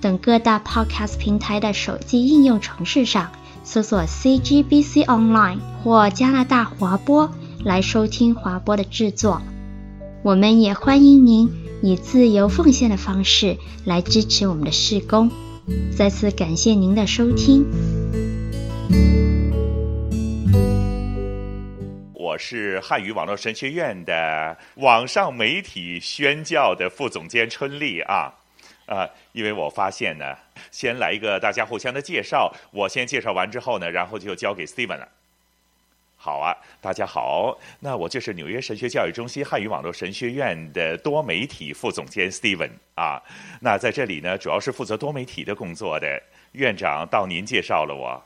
等各大 Podcast 平台的手机应用程式上搜索 CGBC Online 或加拿大华播来收听华播的制作。我们也欢迎您以自由奉献的方式来支持我们的事工。再次感谢您的收听。我是汉语网络神学院的网上媒体宣教的副总监春丽啊，啊，因为我发现呢，先来一个大家互相的介绍，我先介绍完之后呢，然后就交给 Steven 了。好啊，大家好，那我就是纽约神学教育中心汉语网络神学院的多媒体副总监 Steven 啊，那在这里呢，主要是负责多媒体的工作的院长，到您介绍了我。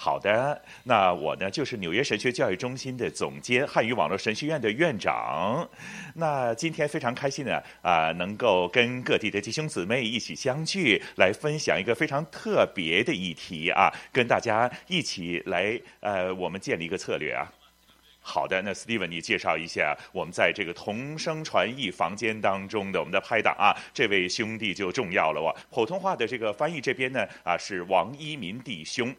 好的，那我呢就是纽约神学教育中心的总监，汉语网络神学院的院长。那今天非常开心呢，啊、能够跟各地的弟兄姊妹一起相聚，来分享一个非常特别的议题啊，跟大家一起来，呃，我们建立一个策略啊。好的，那 Steven 你介绍一下我们在这个同声传译房间当中的我们的拍档啊，这位兄弟就重要了哇。普通话的这个翻译这边呢，啊，是王一民弟兄。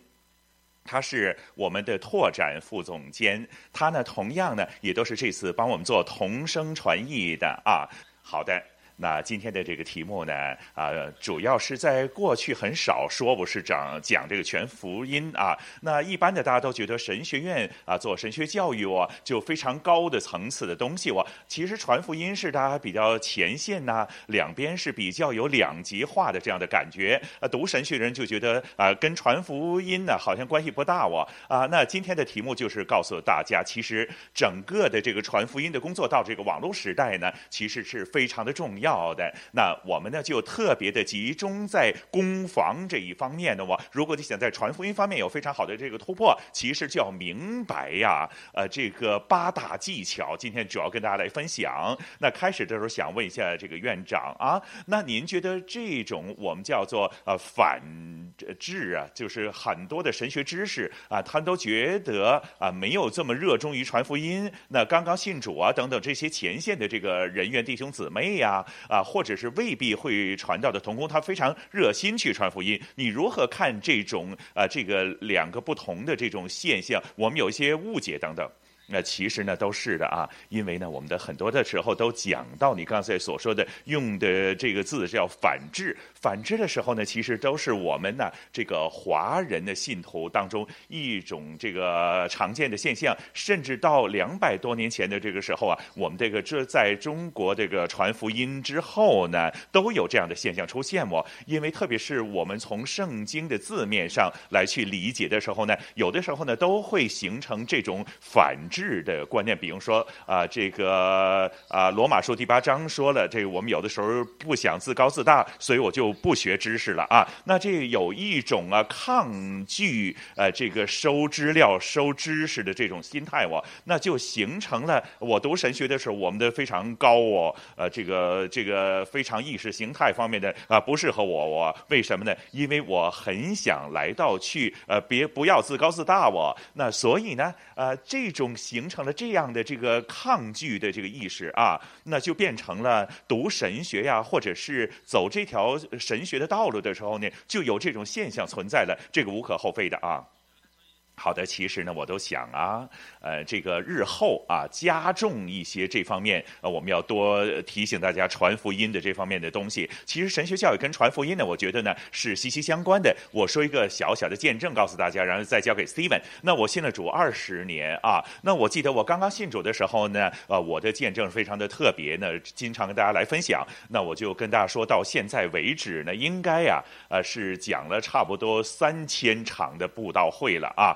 他是我们的拓展副总监，他呢同样呢也都是这次帮我们做同声传译的啊。好的。那今天的这个题目呢，啊，主要是在过去很少说，不是讲讲这个全福音啊。那一般的大家都觉得神学院啊做神学教育哦，就非常高的层次的东西哦。其实传福音是大家比较前线呐，两边是比较有两极化的这样的感觉。啊，读神学人就觉得啊，跟传福音呢好像关系不大哦。啊，那今天的题目就是告诉大家，其实整个的这个传福音的工作到这个网络时代呢，其实是非常的重要。要的，那我们呢就特别的集中在攻防这一方面的哇。如果你想在传福音方面有非常好的这个突破，其实就要明白呀，呃，这个八大技巧。今天主要跟大家来分享。那开始的时候想问一下这个院长啊，那您觉得这种我们叫做呃反制啊，就是很多的神学知识啊，他都觉得啊没有这么热衷于传福音。那刚刚信主啊等等这些前线的这个人员弟兄姊妹呀。啊或者是未必会传道的童工，他非常热心去传福音。你如何看这种啊，这个两个不同的这种现象？我们有一些误解等等。那其实呢都是的啊，因为呢我们的很多的时候都讲到你刚才所说的用的这个字叫反制，反制的时候呢，其实都是我们呢这个华人的信徒当中一种这个常见的现象，甚至到两百多年前的这个时候啊，我们这个这在中国这个传福音之后呢，都有这样的现象出现哦。因为特别是我们从圣经的字面上来去理解的时候呢，有的时候呢都会形成这种反制。制的观念，比如说啊，这个啊，罗马书第八章说了，这个我们有的时候不想自高自大，所以我就不学知识了啊。那这有一种啊抗拒呃这个收资料、收知识的这种心态哦，那就形成了我读神学的时候，我们的非常高哦，呃，这个这个非常意识形态方面的啊不适合我，我为什么呢？因为我很想来到去呃别不要自高自大哦，那所以呢呃这种。形成了这样的这个抗拒的这个意识啊，那就变成了读神学呀，或者是走这条神学的道路的时候呢，就有这种现象存在了，这个无可厚非的啊。好的，其实呢，我都想啊，呃，这个日后啊，加重一些这方面，呃，我们要多提醒大家传福音的这方面的东西。其实神学教育跟传福音呢，我觉得呢是息息相关的。我说一个小小的见证，告诉大家，然后再交给 Steven。那我信了主二十年啊，那我记得我刚刚信主的时候呢，呃，我的见证非常的特别呢，经常跟大家来分享。那我就跟大家说到现在为止呢，应该呀，呃，是讲了差不多三千场的布道会了啊。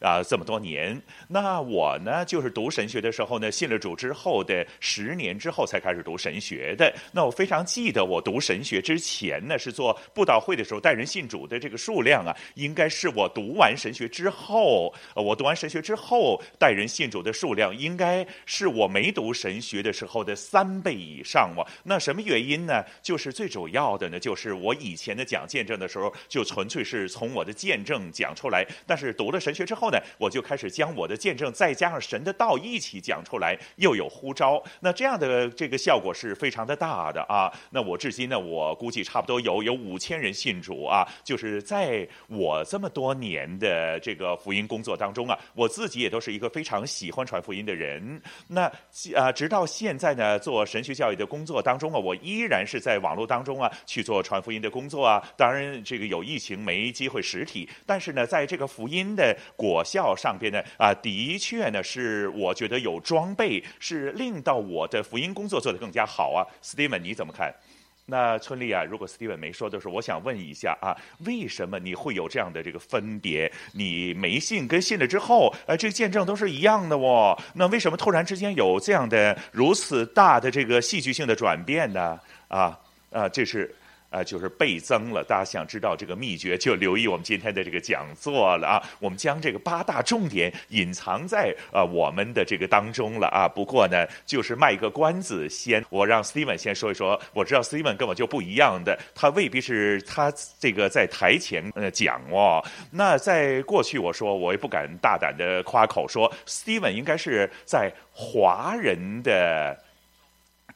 啊，这么多年。那我呢，就是读神学的时候呢，信了主之后的十年之后才开始读神学的。那我非常记得，我读神学之前呢，是做布道会的时候带人信主的这个数量啊，应该是我读完神学之后，我读完神学之后带人信主的数量，应该是我没读神学的时候的三倍以上哇。那什么原因呢？就是最主要的呢，就是我以前的讲见证的时候，就纯粹是从我的见证讲出来。但是读了神学之后呢，我就开始将我的见证再加上神的道一起讲出来，又有呼召。那这样的这个效果是非常的大的啊。那我至今呢，我估计差不多有有五千人信主啊。就是在我这么多年的这个福音工作当中啊，我自己也都是一个非常喜欢传福音的人。那啊，直到现在呢，做神学教育的工作当中啊，我依然是在网络当中啊去做传福音的工作啊。当然，这个有疫情没机会实体，但是呢，在这个福音的果效上边呢，啊，的确呢是我觉得有装备，是令到我的福音工作做得更加好啊。Steven，你怎么看？那春丽啊，如果 Steven 没说的时候，我想问一下啊，为什么你会有这样的这个分别？你没信跟信了之后，呃，这个见证都是一样的哦。那为什么突然之间有这样的如此大的这个戏剧性的转变呢？啊啊，这是。啊，就是倍增了。大家想知道这个秘诀，就留意我们今天的这个讲座了啊。我们将这个八大重点隐藏在啊我们的这个当中了啊。不过呢，就是卖个关子，先我让 Steven 先说一说。我知道 Steven 跟我就不一样的，他未必是他这个在台前呃讲哦。那在过去我说，我也不敢大胆的夸口说，Steven 应该是在华人的。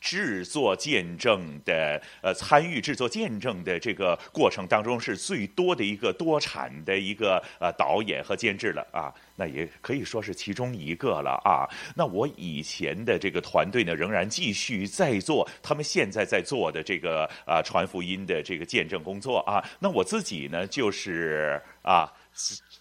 制作见证的，呃，参与制作见证的这个过程当中，是最多的一个多产的一个呃导演和监制了啊，那也可以说是其中一个了啊。那我以前的这个团队呢，仍然继续在做他们现在在做的这个啊传福音的这个见证工作啊。那我自己呢，就是啊。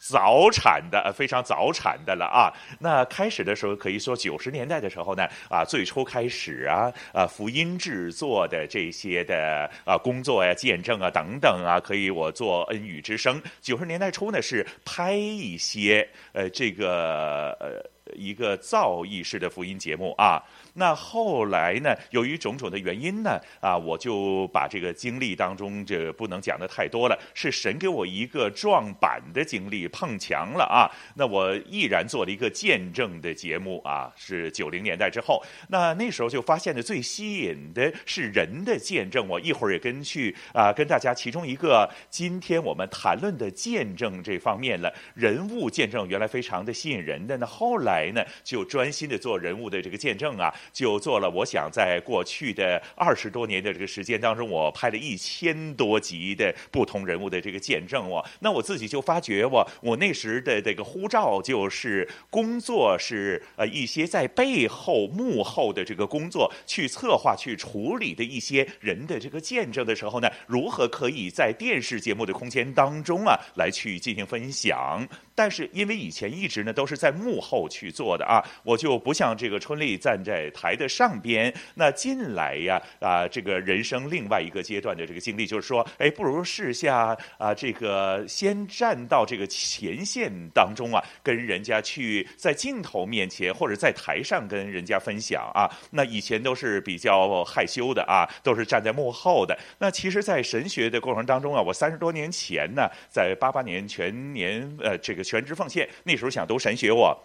早产的，非常早产的了啊！那开始的时候，可以说九十年代的时候呢，啊，最初开始啊，啊，福音制作的这些的啊工作呀、见证啊等等啊，可以我做恩语之声。九十年代初呢，是拍一些呃这个呃一个造诣式的福音节目啊。那后来呢，由于种种的原因呢，啊，我就把这个经历当中这不能讲得太多了，是神给我一个撞板的经历，碰墙了啊。那我毅然做了一个见证的节目啊，是九零年代之后，那那时候就发现的最吸引的是人的见证。我一会儿也跟去啊，跟大家其中一个今天我们谈论的见证这方面了，人物见证原来非常的吸引人的，那后来呢，就专心的做人物的这个见证啊。就做了，我想在过去的二十多年的这个时间当中，我拍了一千多集的不同人物的这个见证哦。那我自己就发觉我，我那时的这个呼召就是工作是呃一些在背后幕后的这个工作，去策划、去处理的一些人的这个见证的时候呢，如何可以在电视节目的空间当中啊来去进行分享？但是因为以前一直呢都是在幕后去做的啊，我就不像这个春丽站在台的上边。那近来呀啊，这个人生另外一个阶段的这个经历，就是说，哎，不如试下啊，这个先站到这个前线当中啊，跟人家去在镜头面前或者在台上跟人家分享啊。那以前都是比较害羞的啊，都是站在幕后的。那其实，在神学的过程当中啊，我三十多年前呢，在八八年全年呃这个。全职奉献，那时候想读神学我。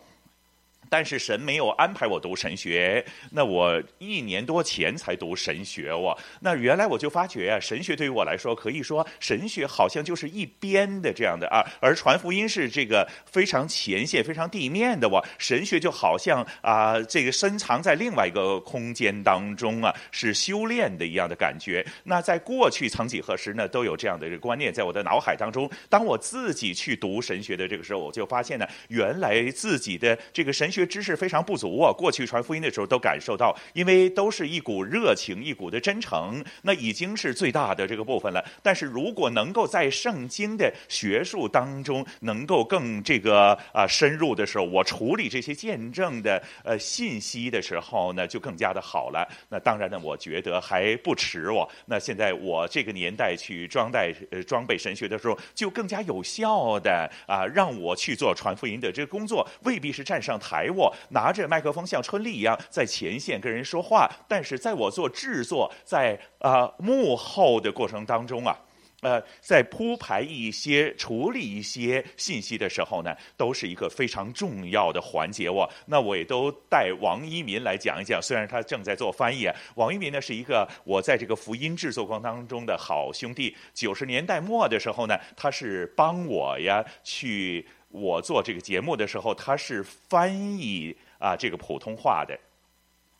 但是神没有安排我读神学，那我一年多前才读神学哦。那原来我就发觉啊，神学对于我来说，可以说神学好像就是一边的这样的啊，而传福音是这个非常前线、非常地面的哦。神学就好像啊，这个深藏在另外一个空间当中啊，是修炼的一样的感觉。那在过去曾几何时呢，都有这样的这个观念在我的脑海当中。当我自己去读神学的这个时候，我就发现呢，原来自己的这个神学。学知识非常不足啊。过去传福音的时候都感受到，因为都是一股热情，一股的真诚，那已经是最大的这个部分了。但是如果能够在圣经的学术当中能够更这个啊、深入的时候，我处理这些见证的呃信息的时候呢，就更加的好了。那当然呢，我觉得还不迟哦。那现在我这个年代去装带呃装备神学的时候，就更加有效的啊，让我去做传福音的这个工作，未必是站上台我拿着麦克风像春丽一样在前线跟人说话，但是在我做制作，在啊幕后的过程当中啊。呃，在铺排一些、处理一些信息的时候呢，都是一个非常重要的环节我。那我也都带王一民来讲一讲，虽然他正在做翻译。王一民呢，是一个我在这个福音制作过程当中的好兄弟。九十年代末的时候呢，他是帮我呀去我做这个节目的时候，他是翻译啊这个普通话的。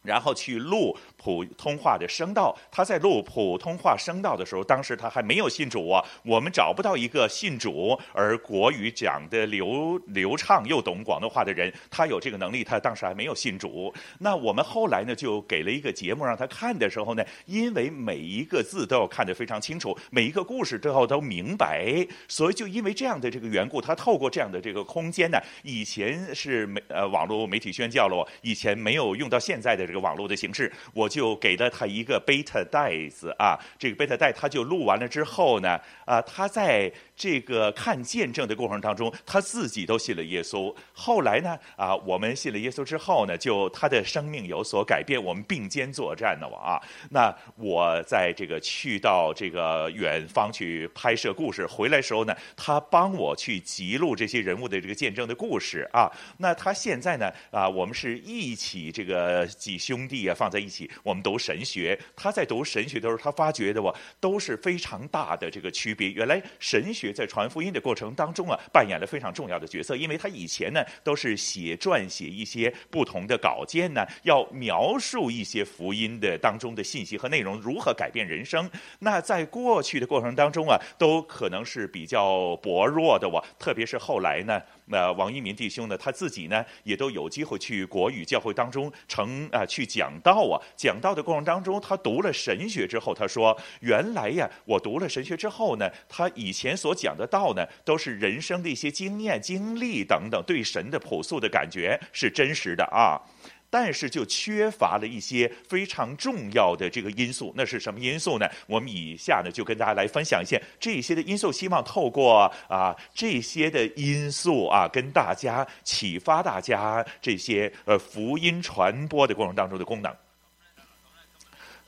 然后去录普通话的声道，他在录普通话声道的时候，当时他还没有信主啊，我们找不到一个信主而国语讲的流流畅又懂广东话的人，他有这个能力，他当时还没有信主。那我们后来呢，就给了一个节目让他看的时候呢，因为每一个字都要看得非常清楚，每一个故事都要都明白，所以就因为这样的这个缘故，他透过这样的这个空间呢，以前是媒呃网络媒体宣教了，以前没有用到现在的。这个网络的形式，我就给了他一个 beta 带子啊，这个 beta 带他就录完了之后呢，啊，他在这个看见证的过程当中，他自己都信了耶稣。后来呢，啊，我们信了耶稣之后呢，就他的生命有所改变，我们并肩作战了啊。那我在这个去到这个远方去拍摄故事，回来时候呢，他帮我去记录这些人物的这个见证的故事啊。那他现在呢，啊，我们是一起这个几。兄弟啊，放在一起，我们读神学。他在读神学的时候，他发觉的我都是非常大的这个区别。原来神学在传福音的过程当中啊，扮演了非常重要的角色。因为他以前呢，都是写撰写一些不同的稿件呢，要描述一些福音的当中的信息和内容如何改变人生。那在过去的过程当中啊，都可能是比较薄弱的我，特别是后来呢。那王一民弟兄呢，他自己呢也都有机会去国语教会当中成啊去讲道啊，讲道的过程当中，他读了神学之后，他说：“原来呀，我读了神学之后呢，他以前所讲的道呢，都是人生的一些经验、经历等等，对神的朴素的感觉是真实的啊。”但是就缺乏了一些非常重要的这个因素，那是什么因素呢？我们以下呢就跟大家来分享一下这些的因素，希望透过啊这些的因素啊，跟大家启发大家这些呃福音传播的过程当中的功能。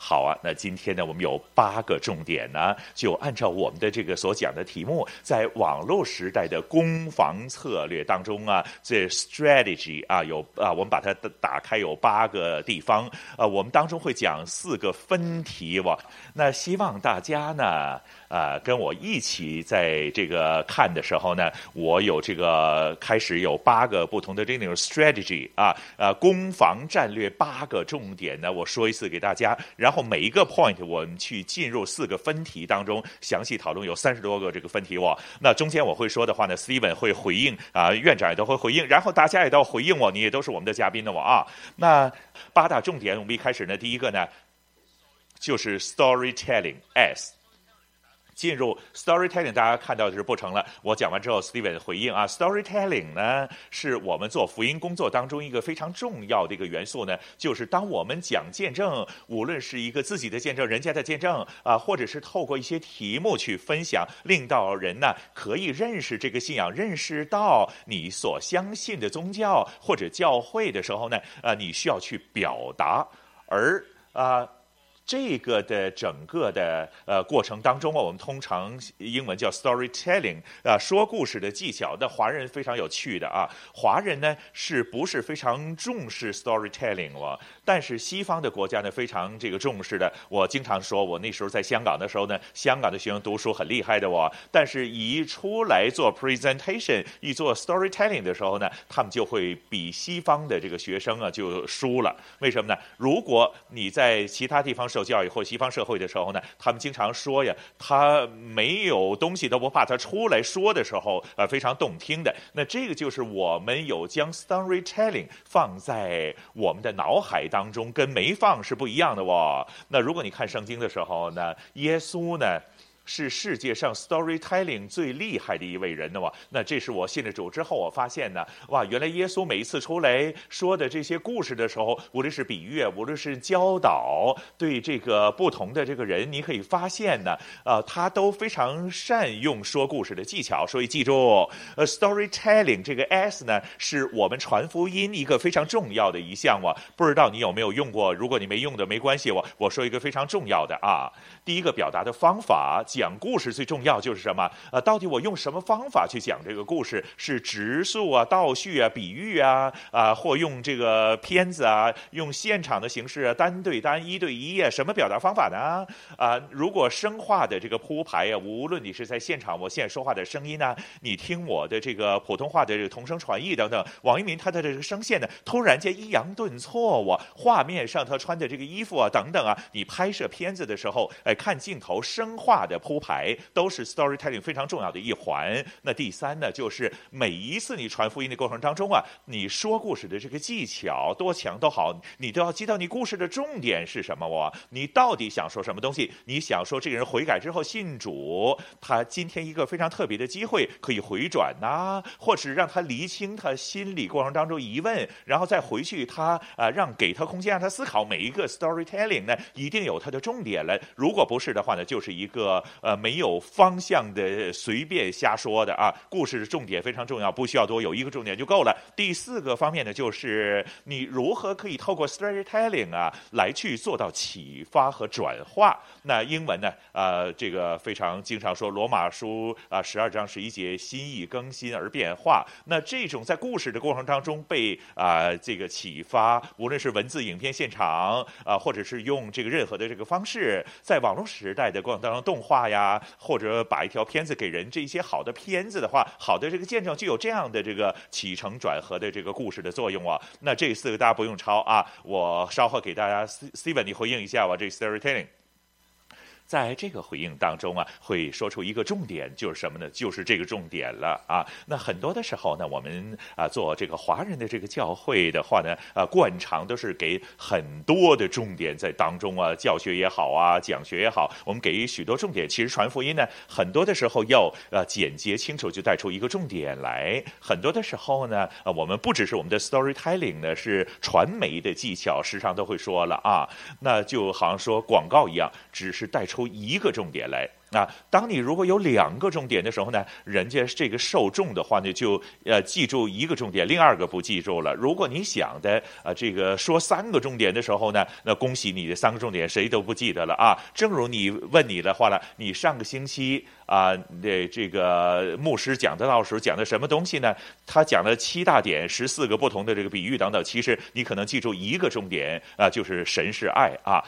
好啊，那今天呢，我们有八个重点呢，就按照我们的这个所讲的题目，在网络时代的攻防策略当中啊，这 strategy 啊，有啊，我们把它打开有八个地方啊，我们当中会讲四个分题哇，那希望大家呢。啊，跟我一起在这个看的时候呢，我有这个开始有八个不同的这种 strategy 啊，呃，攻防战略八个重点呢，我说一次给大家，然然后每一个 point 我们去进入四个分题当中详细讨论，有三十多个这个分题我，那中间我会说的话呢，Steven 会回应啊，院长也都会回应，然后大家也都要回应我，你也都是我们的嘉宾的我啊，那八大重点，我们一开始呢，第一个呢，就是 storytelling s。进入 storytelling，大家看到的是不成了。我讲完之后，Steven 回应啊，storytelling 呢是我们做福音工作当中一个非常重要的一个元素呢，就是当我们讲见证，无论是一个自己的见证、人家的见证啊，或者是透过一些题目去分享，令到人呢可以认识这个信仰，认识到你所相信的宗教或者教会的时候呢，啊，你需要去表达，而啊。这个的整个的呃过程当中啊，我们通常英文叫 storytelling 啊，说故事的技巧。那华人非常有趣的啊，华人呢是不是非常重视 storytelling 哦？但是西方的国家呢非常这个重视的。我经常说，我那时候在香港的时候呢，香港的学生读书很厉害的哦，但是一出来做 presentation，一做 storytelling 的时候呢，他们就会比西方的这个学生啊就输了。为什么呢？如果你在其他地方受教育或西方社会的时候呢，他们经常说呀，他没有东西都不怕，他出来说的时候，呃，非常动听的。那这个就是我们有将 storytelling 放在我们的脑海当当中，跟没放是不一样的哦。那如果你看圣经的时候呢，耶稣呢，是世界上 storytelling 最厉害的一位人的哇！那这是我信了主之后，我发现呢，哇，原来耶稣每一次出来说的这些故事的时候，无论是比喻，无论是教导，对这个不同的这个人，你可以发现呢，呃，他都非常善用说故事的技巧。所以记住，呃，storytelling 这个 S 呢，是我们传福音一个非常重要的一项哇！不知道你有没有用过？如果你没用的，没关系，我我说一个非常重要的啊，第一个表达的方法。讲故事最重要就是什么？呃，到底我用什么方法去讲这个故事？是直述啊、倒叙啊、比喻啊，啊，或用这个片子啊，用现场的形式啊，单对单、一对一啊，什么表达方法呢？啊，如果声画的这个铺排啊，无论你是在现场，我现在说话的声音呢，你听我的这个普通话的这个同声传译等等，网一民他的这个声线呢，突然间抑扬顿挫我，画面上他穿的这个衣服啊，等等啊，你拍摄片子的时候，哎，看镜头声画的。铺排都是 storytelling 非常重要的一环。那第三呢，就是每一次你传福音的过程当中啊，你说故事的这个技巧多强都好，你都要知道你故事的重点是什么。我，你到底想说什么东西？你想说这个人悔改之后信主，他今天一个非常特别的机会可以回转呐、或是让他厘清他心理过程当中疑问，然后再回去他啊，让给他空间让他思考。每一个 storytelling 呢，一定有它的重点了。如果不是的话呢，就是一个。呃，没有方向的随便瞎说的啊，故事的重点非常重要，不需要多，有一个重点就够了。第四个方面呢，就是你如何可以透过 storytelling 啊，来去做到启发和转化。那英文呢，呃，这个非常经常说罗马书啊，十二章十一节，心意更新而变化。那这种在故事的过程当中被啊这个启发，无论是文字、影片、现场啊，或者是用这个任何的这个方式，在网络时代的过程当中，动画。呀，或者把一条片子给人，这些好的片子的话，好的这个见证就有这样的这个起承转合的这个故事的作用啊。那这四个大家不用抄啊，我稍后给大家，Steven 你回应一下吧，这个 storytelling。在这个回应当中啊，会说出一个重点，就是什么呢？就是这个重点了啊。那很多的时候呢，我们啊做这个华人的这个教会的话呢，啊惯常都是给很多的重点在当中啊，教学也好啊，讲学也好，我们给许多重点。其实传福音呢，很多的时候要呃简洁清楚，就带出一个重点来。很多的时候呢，啊我们不只是我们的 storytelling 呢，是传媒的技巧，时常都会说了啊，那就好像说广告一样，只是带出。一个重点来。那当你如果有两个重点的时候呢，人家这个受众的话呢，就呃记住一个重点，另二个不记住了。如果你想的啊、这个说三个重点的时候呢，那恭喜你的三个重点谁都不记得了啊。正如你问你的话了，你上个星期啊的这个牧师讲的到时候讲的什么东西呢？他讲了七大点，十四个不同的这个比喻等等。其实你可能记住一个重点啊，就是神是爱啊。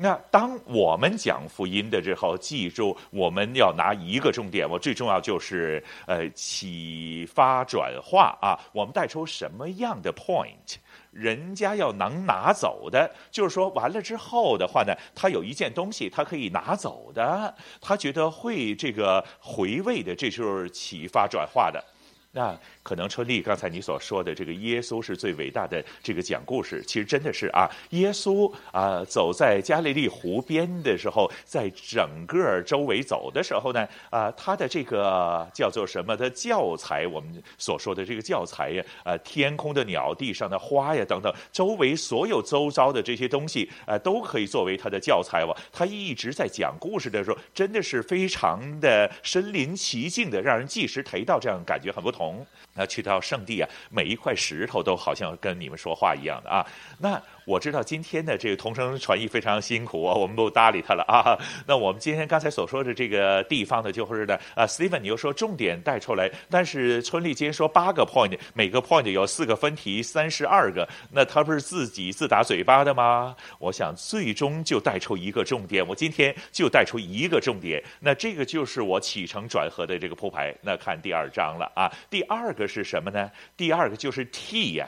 那当我们讲福音的时候，记住我们要拿一个重点，我最重要就是呃启发转化啊，我们带出什么样的 point，人家要能拿走的，就是说完了之后的话呢，他有一件东西他可以拿走的，他觉得会这个回味的，这就是启发转化的。那可能春丽刚才你所说的这个耶稣是最伟大的这个讲故事，其实真的是啊，耶稣啊走在加利利湖边的时候，在整个周围走的时候呢，啊他的这个叫做什么的教材，我们所说的这个教材呀，啊天空的鸟、地上的花呀等等，周围所有周遭的这些东西啊都可以作为他的教材哇。他一直在讲故事的时候，真的是非常的身临其境的，让人即时提到这样感觉很不同。同，那去到圣地啊，每一块石头都好像跟你们说话一样的啊，那。我知道今天的这个同声传译非常辛苦啊，我们不搭理他了啊。那我们今天刚才所说的这个地方呢，就是呢，啊，Steven 你又说重点带出来，但是春丽今天说八个 point，每个 point 有四个分题，三十二个，那他不是自己自打嘴巴的吗？我想最终就带出一个重点，我今天就带出一个重点，那这个就是我起承转合的这个铺排。那看第二章了啊，第二个是什么呢？第二个就是 T 呀。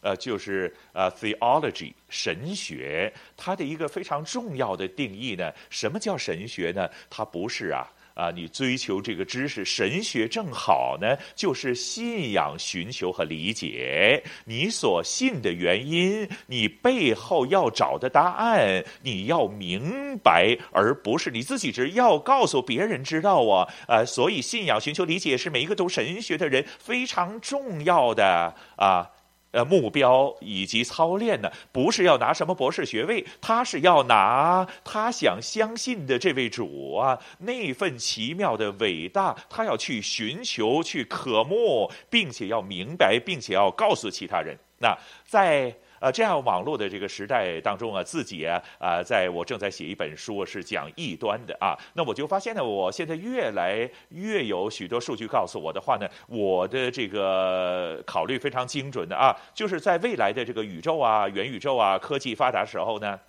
呃，就是呃，theology 神学，它的一个非常重要的定义呢，什么叫神学呢？它不是啊啊，你追求这个知识，神学正好呢，就是信仰寻求和理解你所信的原因，你背后要找的答案，你要明白，而不是你自己只要告诉别人知道啊，呃，所以信仰寻求理解是每一个读神学的人非常重要的啊。呃，目标以及操练呢，不是要拿什么博士学位，他是要拿他想相信的这位主啊，那份奇妙的伟大，他要去寻求、去渴慕，并且要明白，并且要告诉其他人。那在。啊，这样网络的这个时代当中啊，自己啊，啊，在我正在写一本书，是讲异端的啊。那我就发现呢，我现在越来越有许多数据告诉我的话呢，我的这个考虑非常精准的啊，就是在未来的这个宇宙啊、元宇宙啊、科技发达时候呢。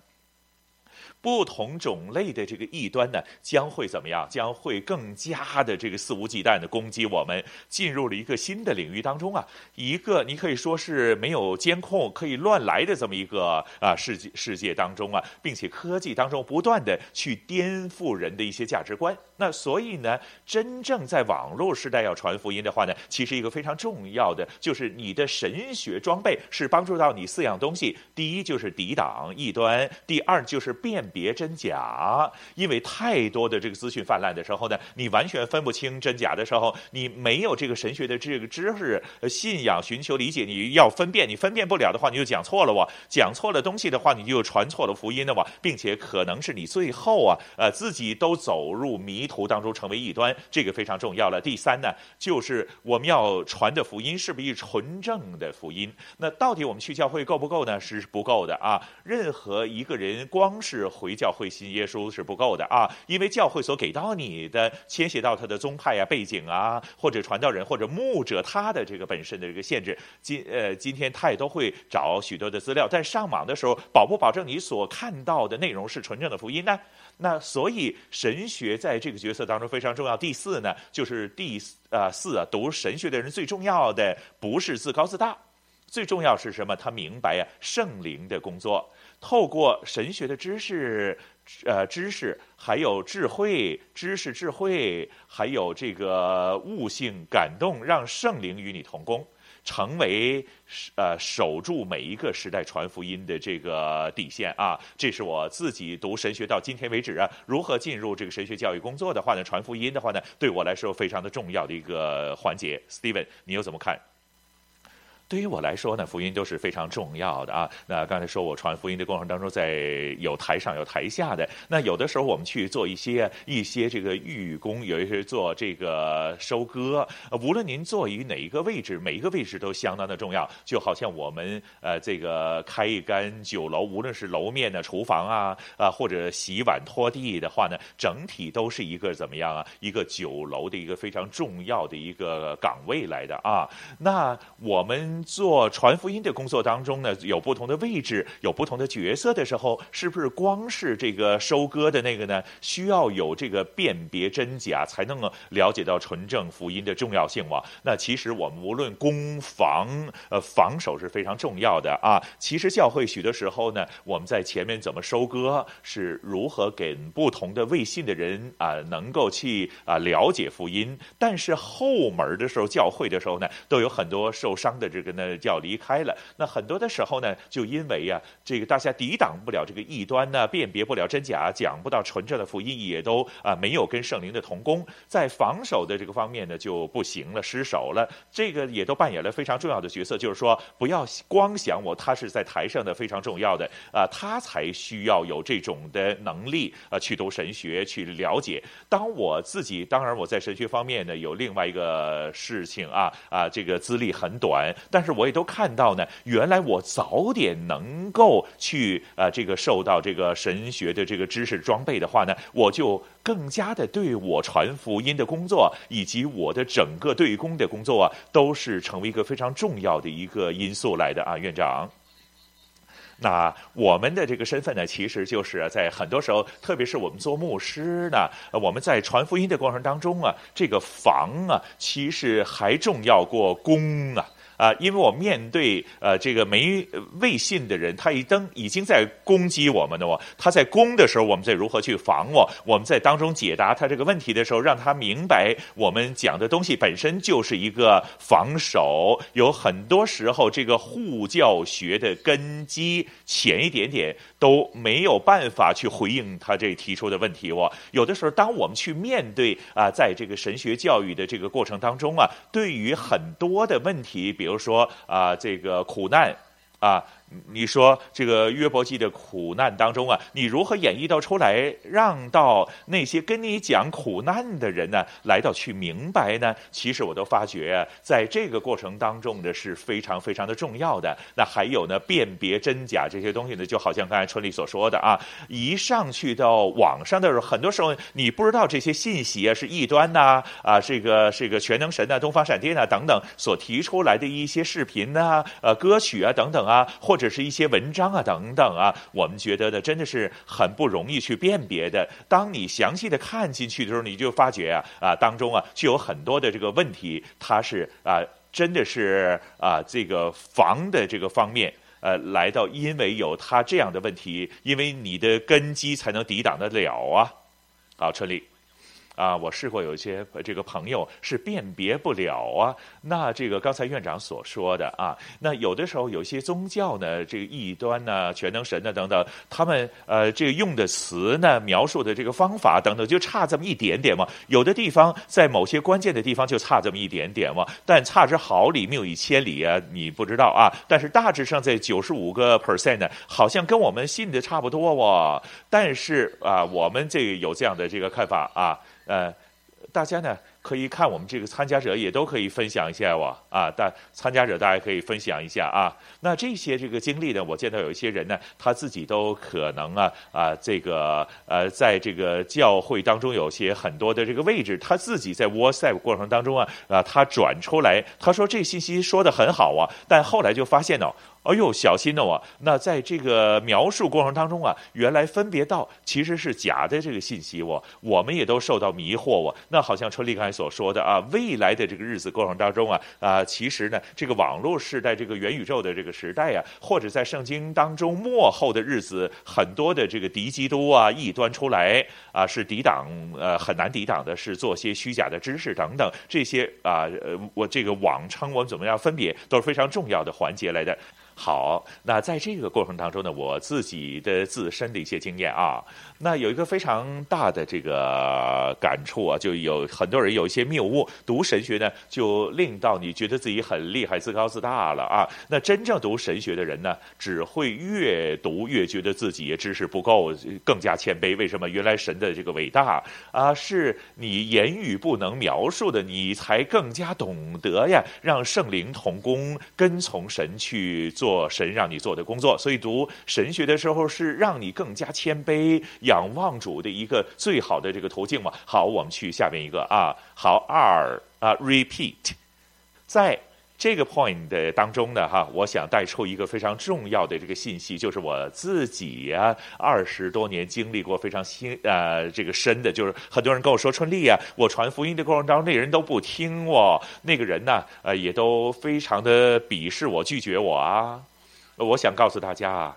不同种类的这个异端呢，将会怎么样？将会更加的这个肆无忌惮的攻击我们，进入了一个新的领域当中啊，一个你可以说是没有监控、可以乱来的这么一个啊世界世界当中啊，并且科技当中不断的去颠覆人的一些价值观。那所以呢，真正在网络时代要传福音的话呢，其实一个非常重要的就是你的神学装备是帮助到你四样东西：第一就是抵挡异端，第二就是辨。别真假，因为太多的这个资讯泛滥的时候呢，你完全分不清真假的时候，你没有这个神学的这个知识、信仰、寻求理解，你要分辨，你分辨不了的话，你就讲错了哇，讲错了东西的话，你就传错了福音的哇，并且可能是你最后啊，呃，自己都走入迷途当中，成为异端，这个非常重要了。第三呢，就是我们要传的福音是不是纯正的福音？那到底我们去教会够不够呢？是不够的啊！任何一个人光是回教会信耶稣是不够的啊，因为教会所给到你的牵涉到他的宗派啊、背景啊，或者传道人或者牧者他的这个本身的这个限制。今呃今天他也都会找许多的资料，但上网的时候保不保证你所看到的内容是纯正的福音呢？那所以神学在这个角色当中非常重要。第四呢，就是第呃四啊，读神学的人最重要的不是自高自大，最重要是什么？他明白啊圣灵的工作。透过神学的知识，呃，知识还有智慧，知识智慧，还有这个悟性感动，让圣灵与你同工，成为呃守住每一个时代传福音的这个底线啊！这是我自己读神学到今天为止啊，如何进入这个神学教育工作的话呢？传福音的话呢，对我来说非常的重要的一个环节。Steven，你又怎么看？对于我来说呢，福音都是非常重要的啊。那刚才说我传福音的过程当中，在有台上有台下的。那有的时候我们去做一些一些这个预工，有一些做这个收割。无论您坐于哪一个位置，每一个位置都相当的重要。就好像我们呃这个开一间酒楼，无论是楼面的厨房啊啊，或者洗碗拖地的话呢，整体都是一个怎么样啊？一个酒楼的一个非常重要的一个岗位来的啊。那我们。做传福音的工作当中呢，有不同的位置，有不同的角色的时候，是不是光是这个收割的那个呢？需要有这个辨别真假，才能了解到纯正福音的重要性哇？那其实我们无论攻防，呃，防守是非常重要的啊。其实教会许多时候呢，我们在前面怎么收割，是如何给不同的未信的人啊，能够去啊了解福音。但是后门的时候，教会的时候呢，都有很多受伤的这个。那就要离开了。那很多的时候呢，就因为呀、这个大家抵挡不了这个异端呢，辨别不了真假，讲不到纯正的福音，也都啊没有跟圣灵的同工，在防守的这个方面呢就不行了，失手了。这个也都扮演了非常重要的角色，就是说不要光想我他是在台上的非常重要的啊，他才需要有这种的能力啊去读神学去了解。当我自己当然我在神学方面呢有另外一个事情啊啊这个资历很短，但是我也都看到呢，原来我早点能够去呃这个受到这个神学的这个知识装备的话呢，我就更加的对我传福音的工作以及我的整个对公的工作啊，都是成为一个非常重要的一个因素来的啊，院长。那我们的这个身份呢，其实就是在很多时候，特别是我们做牧师呢，我们在传福音的过程当中啊，这个防啊，其实还重要过攻啊。啊，因为我面对呃这个没未信的人，他已经已经在攻击我们的哦，他在攻的时候，我们在如何去防我？我们在当中解答他这个问题的时候，让他明白我们讲的东西本身就是一个防守。有很多时候，这个护教学的根基浅一点点都没有办法去回应他这提出的问题哦。有的时候，当我们去面对啊，在这个神学教育的这个过程当中啊，对于很多的问题，比如比如说啊，这个苦难啊。你说这个约伯记的苦难当中啊，你如何演绎到出来，让到那些跟你讲苦难的人呢，来到去明白呢？其实我都发觉，在这个过程当中呢，是非常非常的重要的。那还有呢，辨别真假这些东西呢，就好像刚才春丽所说的啊，一上去到网上的时候，很多时候你不知道这些信息啊是异端呐啊，这个这个全能神呐、东方闪电呐等等所提出来的一些视频呐、呃歌曲啊等等啊，或者。这是一些文章啊，等等啊，我们觉得呢，真的是很不容易去辨别的。当你详细的看进去的时候，你就发觉啊啊，当中啊就有很多的这个问题，它是啊，真的是啊，这个防的这个方面，呃，来到因为有它这样的问题，因为你的根基才能抵挡得了啊。好，春丽。啊，我试过有一些这个朋友是辨别不了啊。那这个刚才院长所说的啊，那有的时候有些宗教呢，这个异端呢、全能神呢等等，他们呃这个用的词呢、描述的这个方法等等，就差这么一点点嘛。有的地方在某些关键的地方就差这么一点点嘛。但差之毫厘，谬以千里啊，你不知道啊。但是大致上在九十五个 percent 呢，好像跟我们信的差不多哇。但是啊，我们这有这样的这个看法啊。呃，大家呢可以看我们这个参加者也都可以分享一下我啊，大参加者大家可以分享一下啊。那这些这个经历呢，我见到有一些人呢，他自己都可能啊啊这个呃，在这个教会当中有些很多的这个位置，他自己在 WhatsApp 过程当中啊啊，他转出来，他说这信息说的很好啊，但后来就发现哦。哎呦，小心哦！那在这个描述过程当中啊，原来分别到其实是假的这个信息我，我们也都受到迷惑我。那好像春丽刚才所说的啊，未来的这个日子过程当中啊啊，其实呢，这个网络时代、这个元宇宙的这个时代啊，或者在圣经当中末后的日子，很多的这个敌基督啊、异端出来啊，是抵挡呃很难抵挡的，是做些虚假的知识等等这些啊呃，我这个网称我们怎么样分别都是非常重要的环节来的。好，那在这个过程当中呢，我自己的自身的一些经验啊，那有一个非常大的这个感触啊，就有很多人有一些谬误，读神学呢，就令到你觉得自己很厉害、自高自大了啊。那真正读神学的人呢，只会越读越觉得自己知识不够，更加谦卑。为什么？原来神的这个伟大啊，是你言语不能描述的，你才更加懂得呀，让圣灵同工，跟从神去。做神让你做的工作，所以读神学的时候是让你更加谦卑、仰望主的一个最好的这个途径嘛。好，我们去下面一个啊，好二啊，repeat，在这个 point 的当中呢，哈，我想带出一个非常重要的这个信息，就是我自己呀，二十多年经历过非常新呃这个深的，就是很多人跟我说春丽啊，我传福音的过程当中，那人都不听我，那个人呢，呃，也都非常的鄙视我、拒绝我啊。我想告诉大家啊，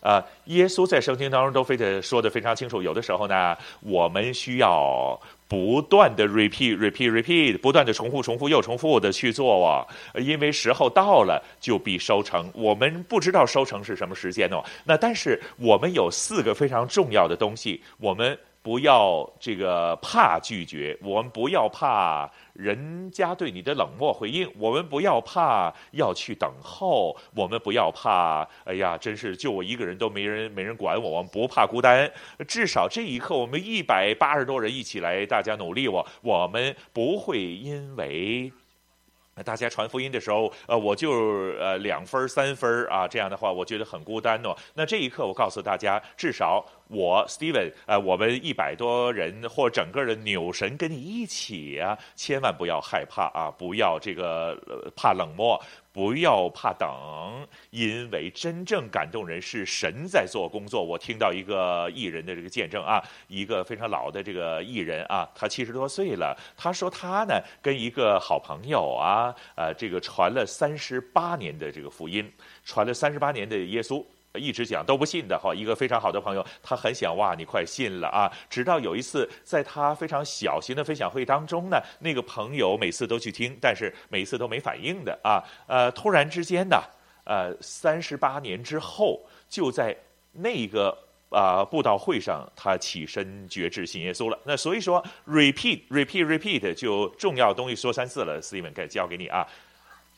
啊，耶稣在圣经当中都非得说的非常清楚，有的时候呢，我们需要。不断的 repeat repeat repeat，不断的重复重复又重复的去做啊，因为时候到了就必收成。我们不知道收成是什么时间哦。那但是我们有四个非常重要的东西，我们。不要这个怕拒绝，我们不要怕人家对你的冷漠回应，我们不要怕要去等候，我们不要怕，哎呀，真是就我一个人都没人没人管我，我们不怕孤单。至少这一刻，我们一百八十多人一起来，大家努力，我我们不会因为。大家传福音的时候，呃，我就呃两分三分啊，这样的话，我觉得很孤单哦。那这一刻，我告诉大家，至少我 Steven，呃，我们一百多人或整个的纽神跟你一起啊，千万不要害怕啊，不要这个、呃、怕冷漠。不要怕等，因为真正感动人是神在做工作。我听到一个艺人的这个见证啊，一个非常老的这个艺人啊，他七十多岁了，他说他呢跟一个好朋友啊，呃，这个传了三十八年的这个福音，传了三十八年的耶稣。一直讲都不信的哈，一个非常好的朋友，他很想哇，你快信了啊！直到有一次，在他非常小型的分享会当中呢，那个朋友每次都去听，但是每次都没反应的啊。呃，突然之间呢，呃，三十八年之后，就在那个啊、布道会上，他起身决志信耶稣了。那所以说，repeat，repeat，repeat，就重要东西说三次了。斯蒂文，该交给你啊。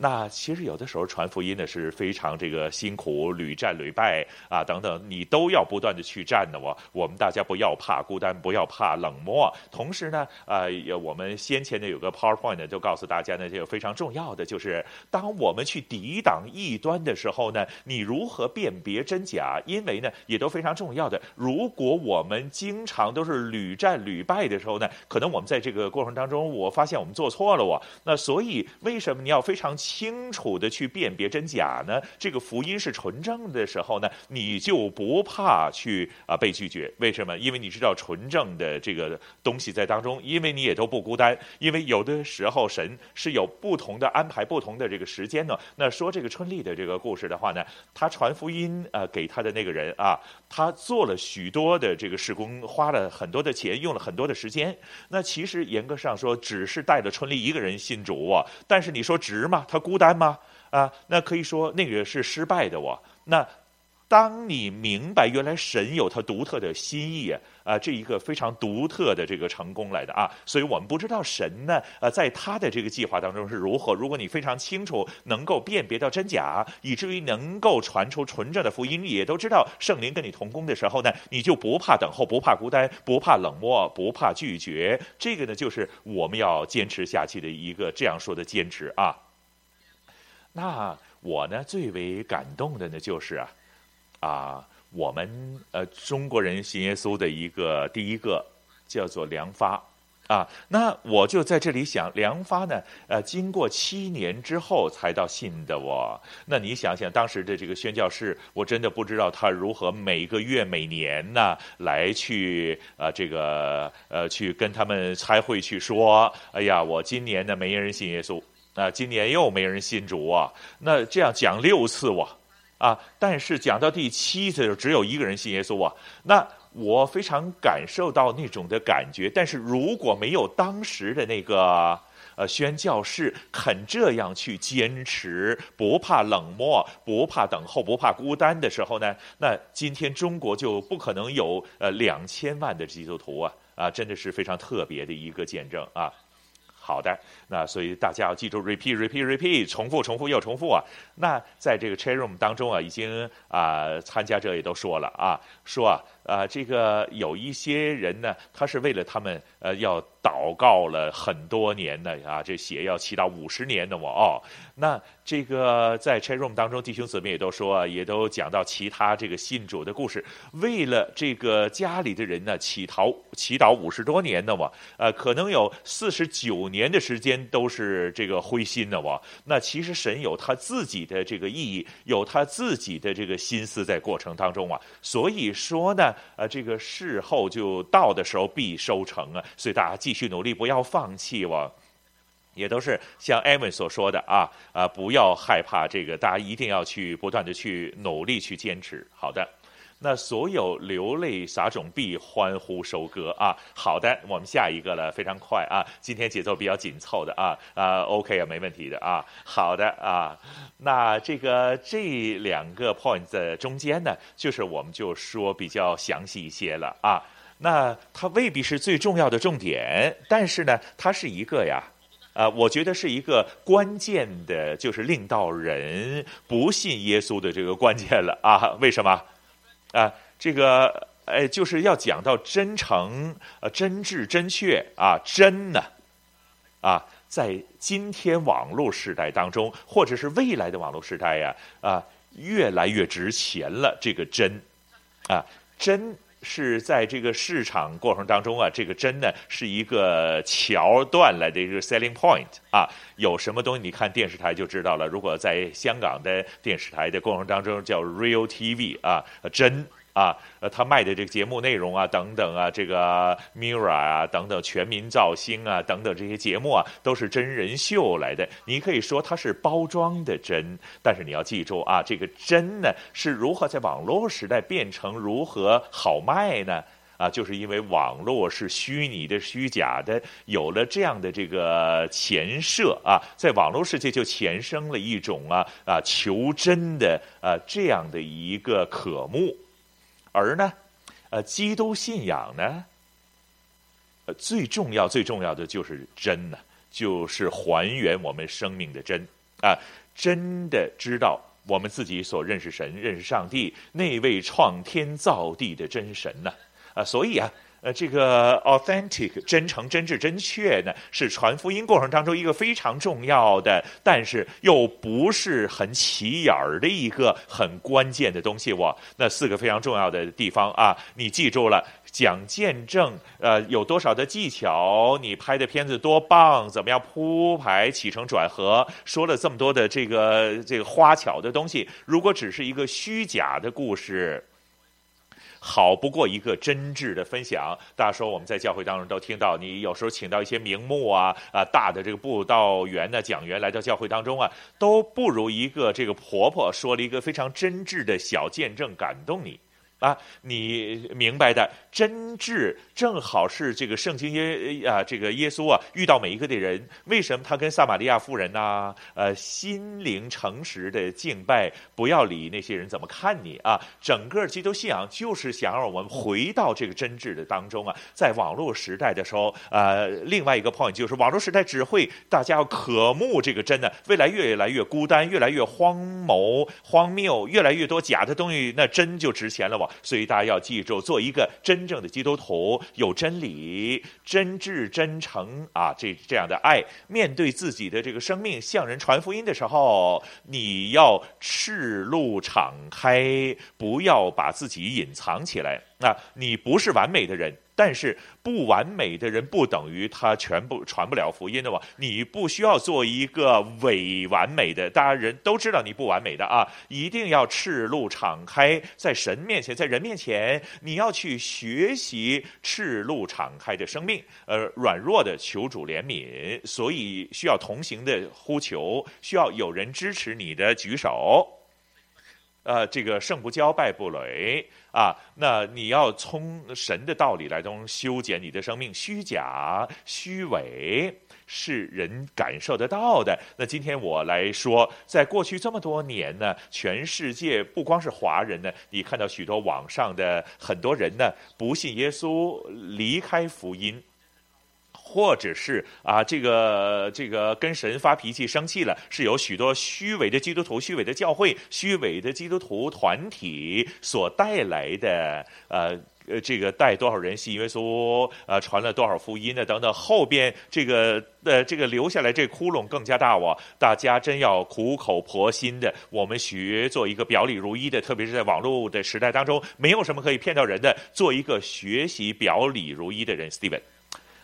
那其实有的时候传福音呢是非常这个辛苦，屡战屡败啊等等，你都要不断的去战的。我我们大家不要怕孤单，不要怕冷漠。同时呢，呃，我们先前呢有个 PowerPoint 呢，就告诉大家呢，这个非常重要的就是，当我们去抵挡异端的时候呢，你如何辨别真假？因为呢，也都非常重要的。如果我们经常都是屡战屡败的时候呢，可能我们在这个过程当中，我发现我们做错了。我那所以为什么你要非常？清楚的去辨别真假呢？这个福音是纯正的时候呢，你就不怕去啊被拒绝。为什么？因为你知道纯正的这个东西在当中，因为你也都不孤单。因为有的时候神是有不同的安排，不同的这个时间呢。那说这个春丽的这个故事的话呢，他传福音呃给他的那个人啊，他做了许多的这个事工，花了很多的钱，用了很多的时间。那其实严格上说，只是带了春丽一个人信主啊。但是你说值吗？他。孤单吗？啊，那可以说那个是失败的我。那当你明白原来神有他独特的心意啊，这一个非常独特的这个成功来的啊，所以我们不知道神呢，呃，在他的这个计划当中是如何。如果你非常清楚，能够辨别到真假，以至于能够传出纯正的福音，也都知道圣灵跟你同工的时候呢，你就不怕等候，不怕孤单，不怕冷漠，不怕拒绝。这个呢，就是我们要坚持下去的一个这样说的坚持啊。那我呢，最为感动的呢，就是啊，啊，我们呃中国人信耶稣的一个第一个叫做梁发啊。那我就在这里想，梁发呢，呃，经过七年之后才到信的我。那你想想，当时的这个宣教士，我真的不知道他如何每个月、每年呢来去呃这个呃去跟他们开会去说，哎呀，我今年呢没人信耶稣。那今年又没人信主啊？那这样讲六次哇，啊！但是讲到第七次就，只有一个人信耶稣啊。那我非常感受到那种的感觉。但是如果没有当时的那个呃宣教士肯这样去坚持，不怕冷漠，不怕等候，不怕孤单的时候呢，那今天中国就不可能有呃两千万的基督徒啊！啊，真的是非常特别的一个见证啊。好的，那所以大家要记住，repeat repeat repeat，重复重复又重复啊。那在这个 chat room 当中啊，已经啊、参加者也都说了啊，说啊。啊，这个有一些人呢，他是为了他们呃要祷告了很多年的啊，这写要祈祷五十年的我哦。那这个在 chat room 当中，弟兄姊妹也都说，也都讲到其他这个信主的故事，为了这个家里的人呢，祈祷祈祷五十多年的我，呃，可能有四十九年的时间都是这个灰心的我。那其实神有他自己的这个意义，有他自己的这个心思在过程当中啊，所以说呢。呃，这个事后就到的时候必收成啊，所以大家继续努力，不要放弃哇。也都是像艾文所说的啊啊，不要害怕这个，大家一定要去不断的去努力去坚持。好的。那所有流泪撒种必欢呼收割啊！好的，我们下一个了，非常快啊！今天节奏比较紧凑的啊啊，OK 啊，没问题的啊。好的啊，那这个这两个 point 的中间呢，就是我们就说比较详细一些了啊。那它未必是最重要的重点，但是呢，它是一个呀，啊，我觉得是一个关键的，就是令到人不信耶稣的这个关键了啊？为什么？啊，这个哎，就是要讲到真诚、呃，真挚、真确啊，真呢，啊，在今天网络时代当中，或者是未来的网络时代呀，啊，越来越值钱了。这个真，啊，真是在这个市场过程当中啊，这个真呢是一个桥段来的一个 selling point 啊。有什么东西你看电视台就知道了。如果在香港的电视台的过程当中叫 Real TV 啊，真。啊，呃，他卖的这个节目内容啊，等等啊，这个 Mirror 啊，等等，全民造星啊，等等这些节目啊，都是真人秀来的。你可以说它是包装的真，但是你要记住啊，这个真呢是如何在网络时代变成如何好卖呢？啊，就是因为网络是虚拟的、虚假的，有了这样的这个前设啊，在网络世界就产生了一种啊啊求真的啊这样的一个渴慕。而呢，呃，基督信仰呢，呃，最重要、最重要的就是真呢，就是还原我们生命的真啊，真的知道我们自己所认识神、认识上帝那位创天造地的真神呢，啊，所以啊。呃，这个 authentic 真诚、真挚、真确呢，是传福音过程当中一个非常重要的，但是又不是很起眼儿的一个很关键的东西。哇，那四个非常重要的地方啊，你记住了。讲见证，呃，有多少的技巧？你拍的片子多棒？怎么样铺排起承转合？说了这么多的这个这个花巧的东西，如果只是一个虚假的故事。好不过一个真挚的分享。大家说我们在教会当中都听到，你有时候请到一些名目啊啊大的这个布道员呢讲员来到教会当中啊，都不如一个这个婆婆说了一个非常真挚的小见证感动你。啊，你明白的，真挚正好是这个圣经耶啊，这个耶稣啊，遇到每一个的人，为什么他跟撒玛利亚妇人呐，呃，心灵诚实的敬拜，不要理那些人怎么看你啊？整个基督信仰就是想让我们回到这个真挚的当中啊。在网络时代的时候，呃，另外一个 point 就是网络时代只会大家要渴慕这个真的，未来越来越孤单，越来越荒谬、荒谬，越来越多假的东西，那真就值钱了所以大家要记住，做一个真正的基督徒，有真理、真挚、真诚啊，这这样的爱，面对自己的这个生命，向人传福音的时候，你要赤露敞开，不要把自己隐藏起来。那你不是完美的人。但是不完美的人不等于他全部传不了福音的嘛？你不需要做一个伪完美的，大家人都知道你不完美的啊！一定要赤露敞开，在神面前，在人面前，你要去学习赤露敞开的生命。呃，软弱的求主怜悯，所以需要同行的呼求，需要有人支持你的举手。呃，这个胜不骄，败不馁啊！那你要从神的道理来中修剪你的生命，虚假、虚伪是人感受得到的。那今天我来说，在过去这么多年呢，全世界不光是华人呢，你看到许多网上的很多人呢，不信耶稣，离开福音。或者是啊，这个这个跟神发脾气、生气了，是有许多虚伪的基督徒、虚伪的教会、虚伪的基督徒团体所带来的呃呃，这个带多少人信耶稣，呃，传了多少福音的等等，后边这个呃这个留下来这窟窿更加大哇！大家真要苦口婆心的，我们学做一个表里如一的，特别是在网络的时代当中，没有什么可以骗到人的，做一个学习表里如一的人，Steven。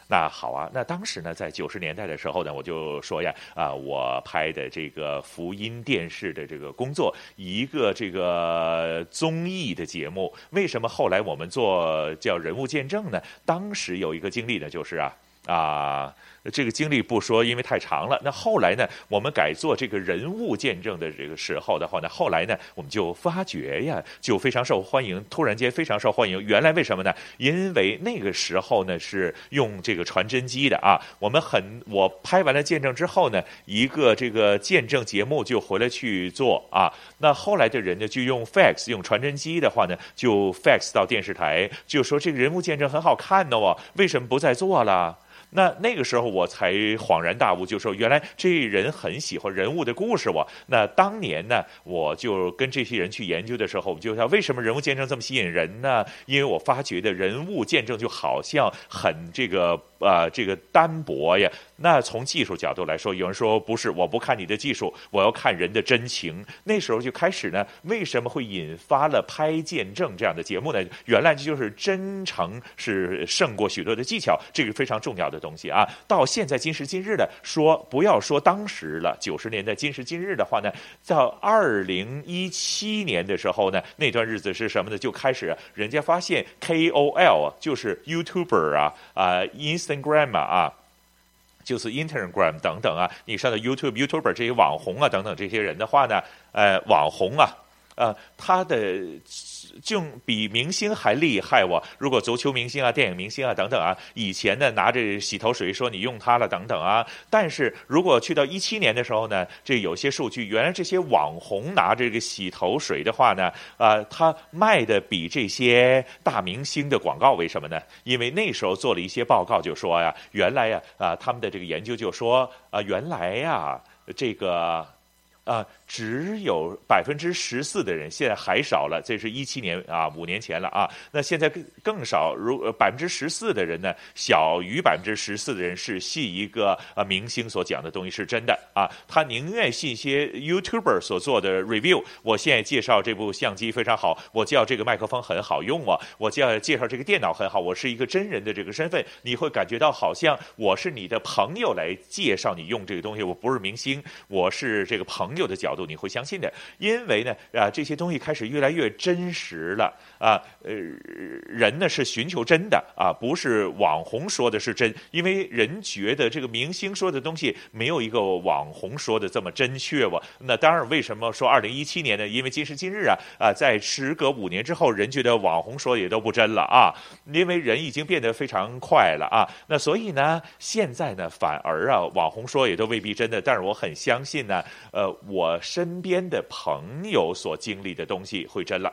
那好啊，那当时呢，在九十年代的时候呢，我就说呀，啊，我拍的这个福音电视的这个工作，一个这个综艺的节目，为什么后来我们做叫人物见证呢？当时有一个经历呢，就是啊，啊。这个经历不说，因为太长了。那后来呢，我们改做这个人物见证的这个时候的话呢，后来呢，我们就发觉呀，就非常受欢迎。突然间非常受欢迎，原来为什么呢？因为那个时候呢是用这个传真机的啊。我们很，我拍完了见证之后呢，一个这个见证节目就回来去做啊。那后来的人呢就用 fax，用传真机的话呢，就 fax 到电视台，就说这个人物见证很好看的哦，为什么不再做了？那那个时候我才恍然大悟，就说原来这人很喜欢人物的故事哇。那当年呢，我就跟这些人去研究的时候，我们就想为什么人物见证这么吸引人呢？因为我发觉的人物见证就好像很这个啊、这个单薄呀。那从技术角度来说，有人说不是，我不看你的技术，我要看人的真情。那时候就开始呢，为什么会引发了拍见证这样的节目呢？原来这就是真诚是胜过许多的技巧，这个非常重要的东西啊。到现在今时今日的说，不要说当时了，九十年代今时今日的话呢，到二零一七年的时候呢，那段日子是什么呢？就开始人家发现 KOL 就是 YouTuber 啊啊 Instagram 啊。就是 Instagram 等等啊，你上的 YouTube、YouTuber 这些网红啊等等这些人的话呢，呃，网红啊，呃，他的。就比明星还厉害哇！如果足球明星啊、电影明星啊等等啊，以前呢拿着洗头水说你用它了等等啊，但是如果去到一七年的时候呢，这有些数据，原来这些网红拿着这个洗头水的话呢，啊、他卖的比这些大明星的广告，为什么呢？因为那时候做了一些报告，就说呀，原来呀，啊、他们的这个研究就说啊、原来呀，这个。啊，只有百分之十四的人，现在还少了。这是一七年啊，五年前了啊。那现在更更少，如百分之十四的人呢，小于百分之十四的人是信一个啊明星所讲的东西是真的啊。他宁愿信一些 YouTuber 所做的 review。我现在介绍这部相机非常好，我叫这个麦克风很好用啊，我叫介绍这个电脑很好，我是一个真人的这个身份，你会感觉到好像我是你的朋友来介绍你用这个东西，我不是明星，我是这个朋有的角度你会相信的，因为呢啊这些东西开始越来越真实了。啊呃人呢是寻求真的啊不是网红说的是真，因为人觉得这个明星说的东西没有一个网红说的这么真确吧。那当然为什么说二零一七年呢？因为今时今日啊啊在时隔五年之后，人觉得网红说的也都不真了啊，因为人已经变得非常快了啊。那所以呢现在呢反而啊网红说也都未必真的，但是我很相信呢呃。我身边的朋友所经历的东西会真了。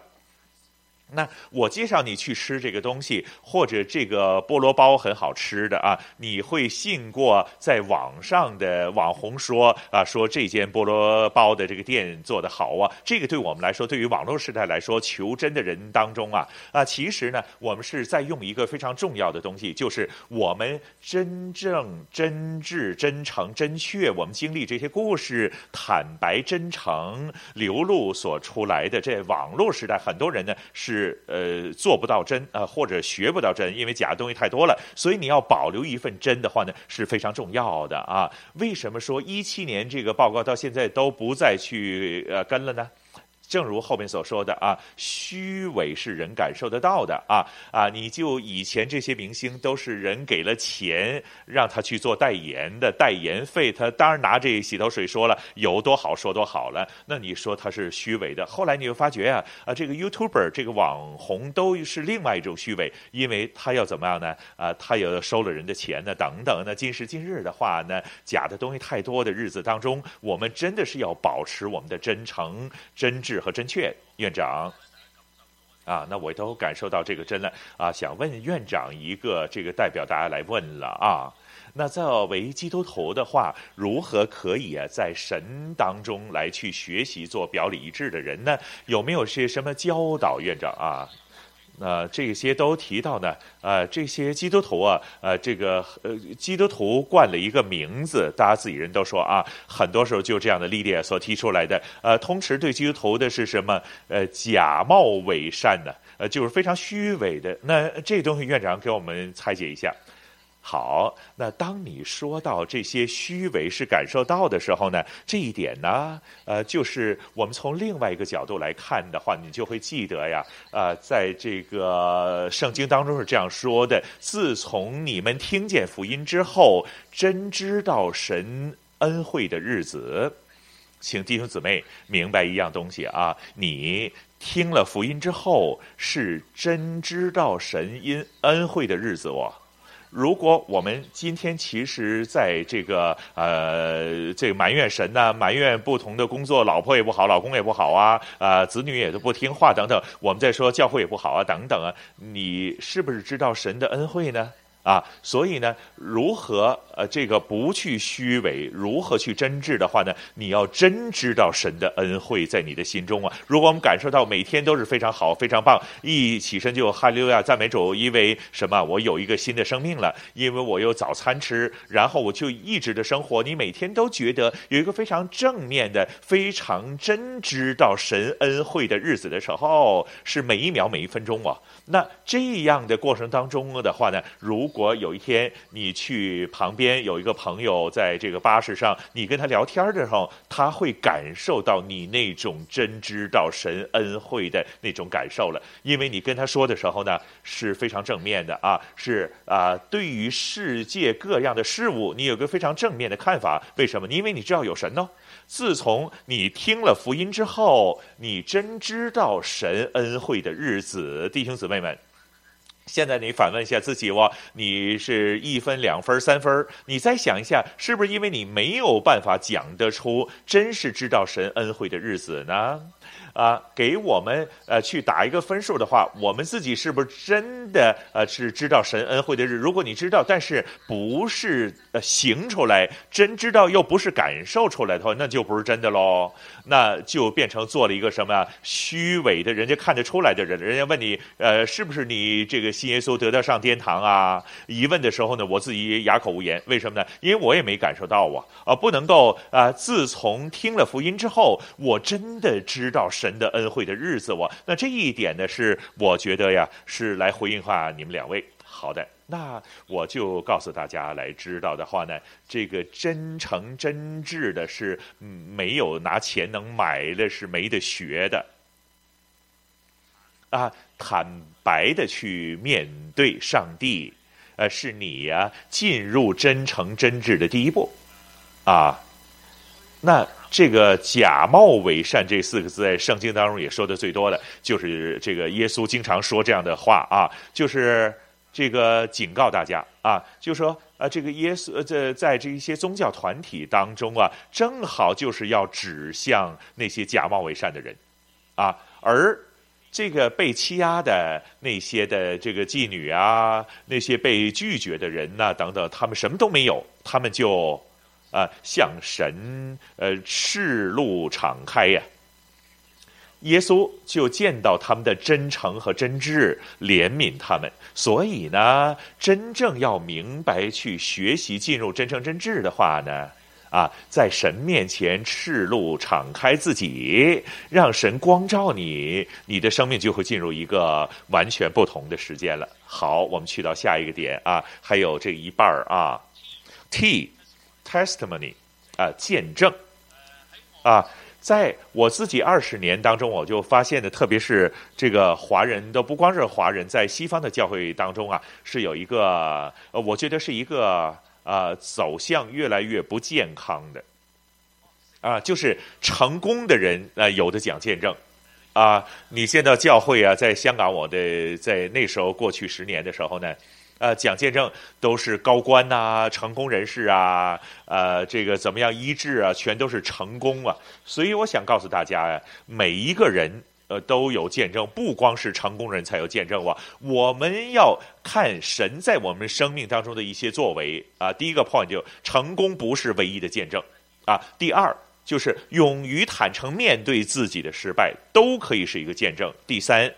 那我介绍你去吃这个东西，或者这个菠萝包很好吃的啊，你会信过在网上的网红说啊，说这间菠萝包的这个店做得好啊？这个对我们来说，对于网络时代来说，求真的人当中啊啊，其实呢，我们是在用一个非常重要的东西，就是我们真正真挚、真诚、真确，我们经历这些故事，坦白、真诚流露所出来的。这网络时代，很多人呢是。是呃做不到真啊，或者学不到真，因为假的东西太多了，所以你要保留一份真的话呢是非常重要的啊。为什么说一七年这个报告到现在都不再去呃跟了呢？正如后面所说的啊，虚伪是人感受得到的啊啊！你就以前这些明星都是人给了钱让他去做代言的，代言费他当然拿这洗头水说了有多好说多好了，那你说他是虚伪的。后来你又发觉啊啊，这个 YouTuber 这个网红都是另外一种虚伪，因为他要怎么样呢？啊，他又收了人的钱呢等等。那今时今日的话呢，假的东西太多的日子当中，我们真的是要保持我们的真诚真挚。和真确，院长，啊，那我都感受到这个真了啊，想问院长一个这个代表大家来问了啊，那作为基督徒的话，如何可以啊在神当中来去学习做表里一致的人呢？有没有些什么教导，院长啊？那这些都提到呢，呃，这些基督徒啊，呃，这个呃，基督徒冠了一个名字，大家自己人都说啊，很多时候就这样的历练所提出来的，呃，通常对基督徒的是什么？呃，假冒伪善的，呃，就是非常虚伪的。那这东西，院长给我们拆解一下。好，那当你说到这些虚伪是感受到的时候呢，这一点呢，呃，就是我们从另外一个角度来看的话，你就会记得呀，呃，在这个圣经当中是这样说的：自从你们听见福音之后，真知道神恩惠的日子，请弟兄姊妹明白一样东西啊，你听了福音之后，是真知道神因恩惠的日子哦。如果我们今天其实在这个呃这个埋怨神呐，埋怨不同的工作，老婆也不好，老公也不好啊，啊、子女也都不听话等等，我们在说教会也不好啊等等啊，你是不是知道神的恩惠呢？啊，所以呢，如何呃这个不去虚伪，如何去真挚的话呢？你要真知道神的恩惠在你的心中啊。如果我们感受到每天都是非常好、非常棒，一起身就哈利路亚赞美主，因为什么？我有一个新的生命了，因为我有早餐吃，然后我就一直的生活。你每天都觉得有一个非常正面的、非常真知道神恩惠的日子的时候，是每一秒每一分钟啊。那这样的过程当中的话呢，如如果有一天你去旁边有一个朋友在这个巴士上，你跟他聊天的时候，他会感受到你那种真知道神恩惠的那种感受了，因为你跟他说的时候呢，是非常正面的啊，是啊，对于世界各样的事物，你有个非常正面的看法。为什么？因为你知道有神呢。自从你听了福音之后，你真知道神恩惠的日子，弟兄姊妹们。现在你反问一下自己：哇，你是一分、两分、三分？你再想一下，是不是因为你没有办法讲得出真是知道神恩惠的日子呢？啊，给我们呃去打一个分数的话，我们自己是不是真的呃是知道神恩惠的日？如果你知道，但是不是呃行出来，真知道又不是感受出来的话，那就不是真的喽。那就变成做了一个什么虚伪的，人家看得出来的人。人家问你呃是不是你这个信耶稣得到上天堂啊？一问的时候呢，我自己哑口无言。为什么呢？因为我也没感受到啊啊，不能够啊。自从听了福音之后，我真的知道。神的恩惠的日子，我那这一点呢，是我觉得呀，是来回应话你们两位。好的，那我就告诉大家来知道的话呢，这个真诚真挚的是没有拿钱能买的，是没得学的。啊，坦白的去面对上帝，呃，是你呀、进入真诚真挚的第一步，啊，那。这个假冒伪善这四个字在圣经当中也说的最多的，就是这个耶稣经常说这样的话啊，就是这个警告大家啊，就说啊，这个耶稣在在这一些宗教团体当中啊，正好就是要指向那些假冒伪善的人啊，而这个被欺压的那些的这个妓女啊，那些被拒绝的人呐、等等，他们什么都没有，他们就。啊，向神呃赤露敞开呀！耶稣就见到他们的真诚和真挚，怜悯他们。所以呢，真正要明白去学习进入真诚真挚的话呢，啊，在神面前赤露敞开自己，让神光照你，你的生命就会进入一个完全不同的时间了。好，我们去到下一个点啊，还有这一半儿啊，T。Testimony，啊，见证，啊，在我自己二十年当中，我就发现的，特别是这个华人都不光是华人，在西方的教会当中啊，是有一个，呃，我觉得是一个啊、呃，走向越来越不健康的，啊，就是成功的人啊、有的讲见证，啊，你见到教会啊，在香港，我的在那时候过去十年的时候呢。呃，讲见证都是高官呐、成功人士啊，呃，这个怎么样医治啊，全都是成功啊。所以我想告诉大家呀，每一个人呃都有见证，不光是成功人才有见证哇。我们要看神在我们生命当中的一些作为啊。第一个 point 就成功不是唯一的见证啊。第二就是勇于坦诚面对自己的失败，都可以是一个见证。第三。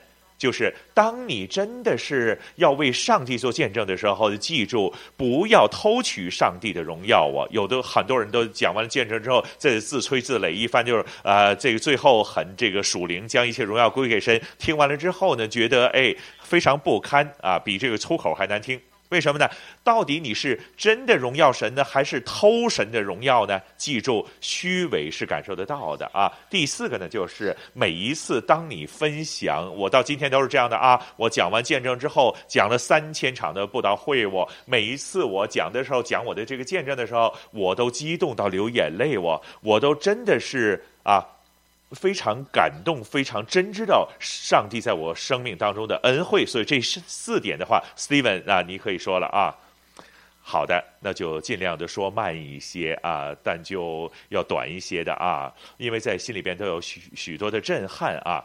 就是当你真的是要为上帝做见证的时候，记住不要偷取上帝的荣耀啊！有的很多人都讲完了见证之后，这自吹自擂一番，就是啊、呃，这个最后很这个属灵，将一切荣耀归给神。听完了之后呢，觉得哎非常不堪啊，比这个粗口还难听。为什么呢？到底你是真的荣耀神呢，还是偷神的荣耀呢？记住，虚伪是感受得到的啊。第四个呢，就是每一次当你分享，我到今天都是这样的啊。我讲完见证之后，讲了三千场的布道会，我每一次我讲的时候，讲我的这个见证的时候，我都激动到流眼泪，我我都真的是啊。非常感动，非常真知道上帝在我生命当中的恩惠，所以这四点的话，Steven 啊，你可以说了啊。好的，那就尽量的说慢一些啊，但就要短一些的啊，因为在心里边都有许许多的震撼啊。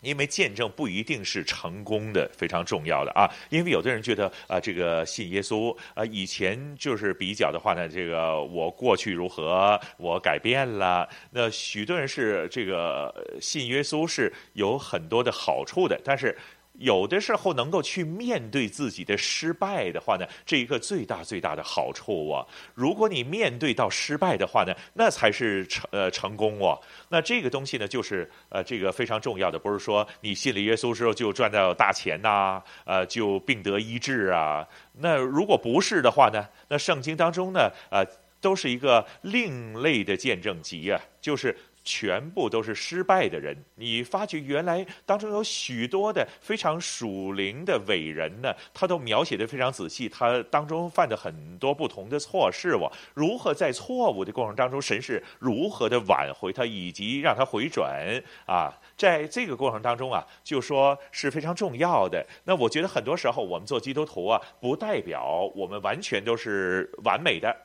因为见证不一定是成功的，非常重要的啊。因为有的人觉得啊，这个信耶稣啊，以前就是比较的话呢，这个我过去如何，我改变了。那许多人是这个信耶稣是有很多的好处的，但是。有的时候能够去面对自己的失败的话呢，这一个最大最大的好处啊。如果你面对到失败的话呢，那才是成呃成功哦。那这个东西呢，就是呃这个非常重要的，不是说你信了耶稣之后就赚到大钱呐、呃就病得医治啊。那如果不是的话呢，那圣经当中呢，呃都是一个另类的见证集啊，就是。全部都是失败的人，你发觉原来当中有许多的非常属灵的伟人呢，他都描写得非常仔细，他当中犯的很多不同的错事，我如何在错误的过程当中，神是如何的挽回他，以及让他回转啊，在这个过程当中啊，就说是非常重要的。那我觉得很多时候我们做基督徒啊，不代表我们完全都是完美的，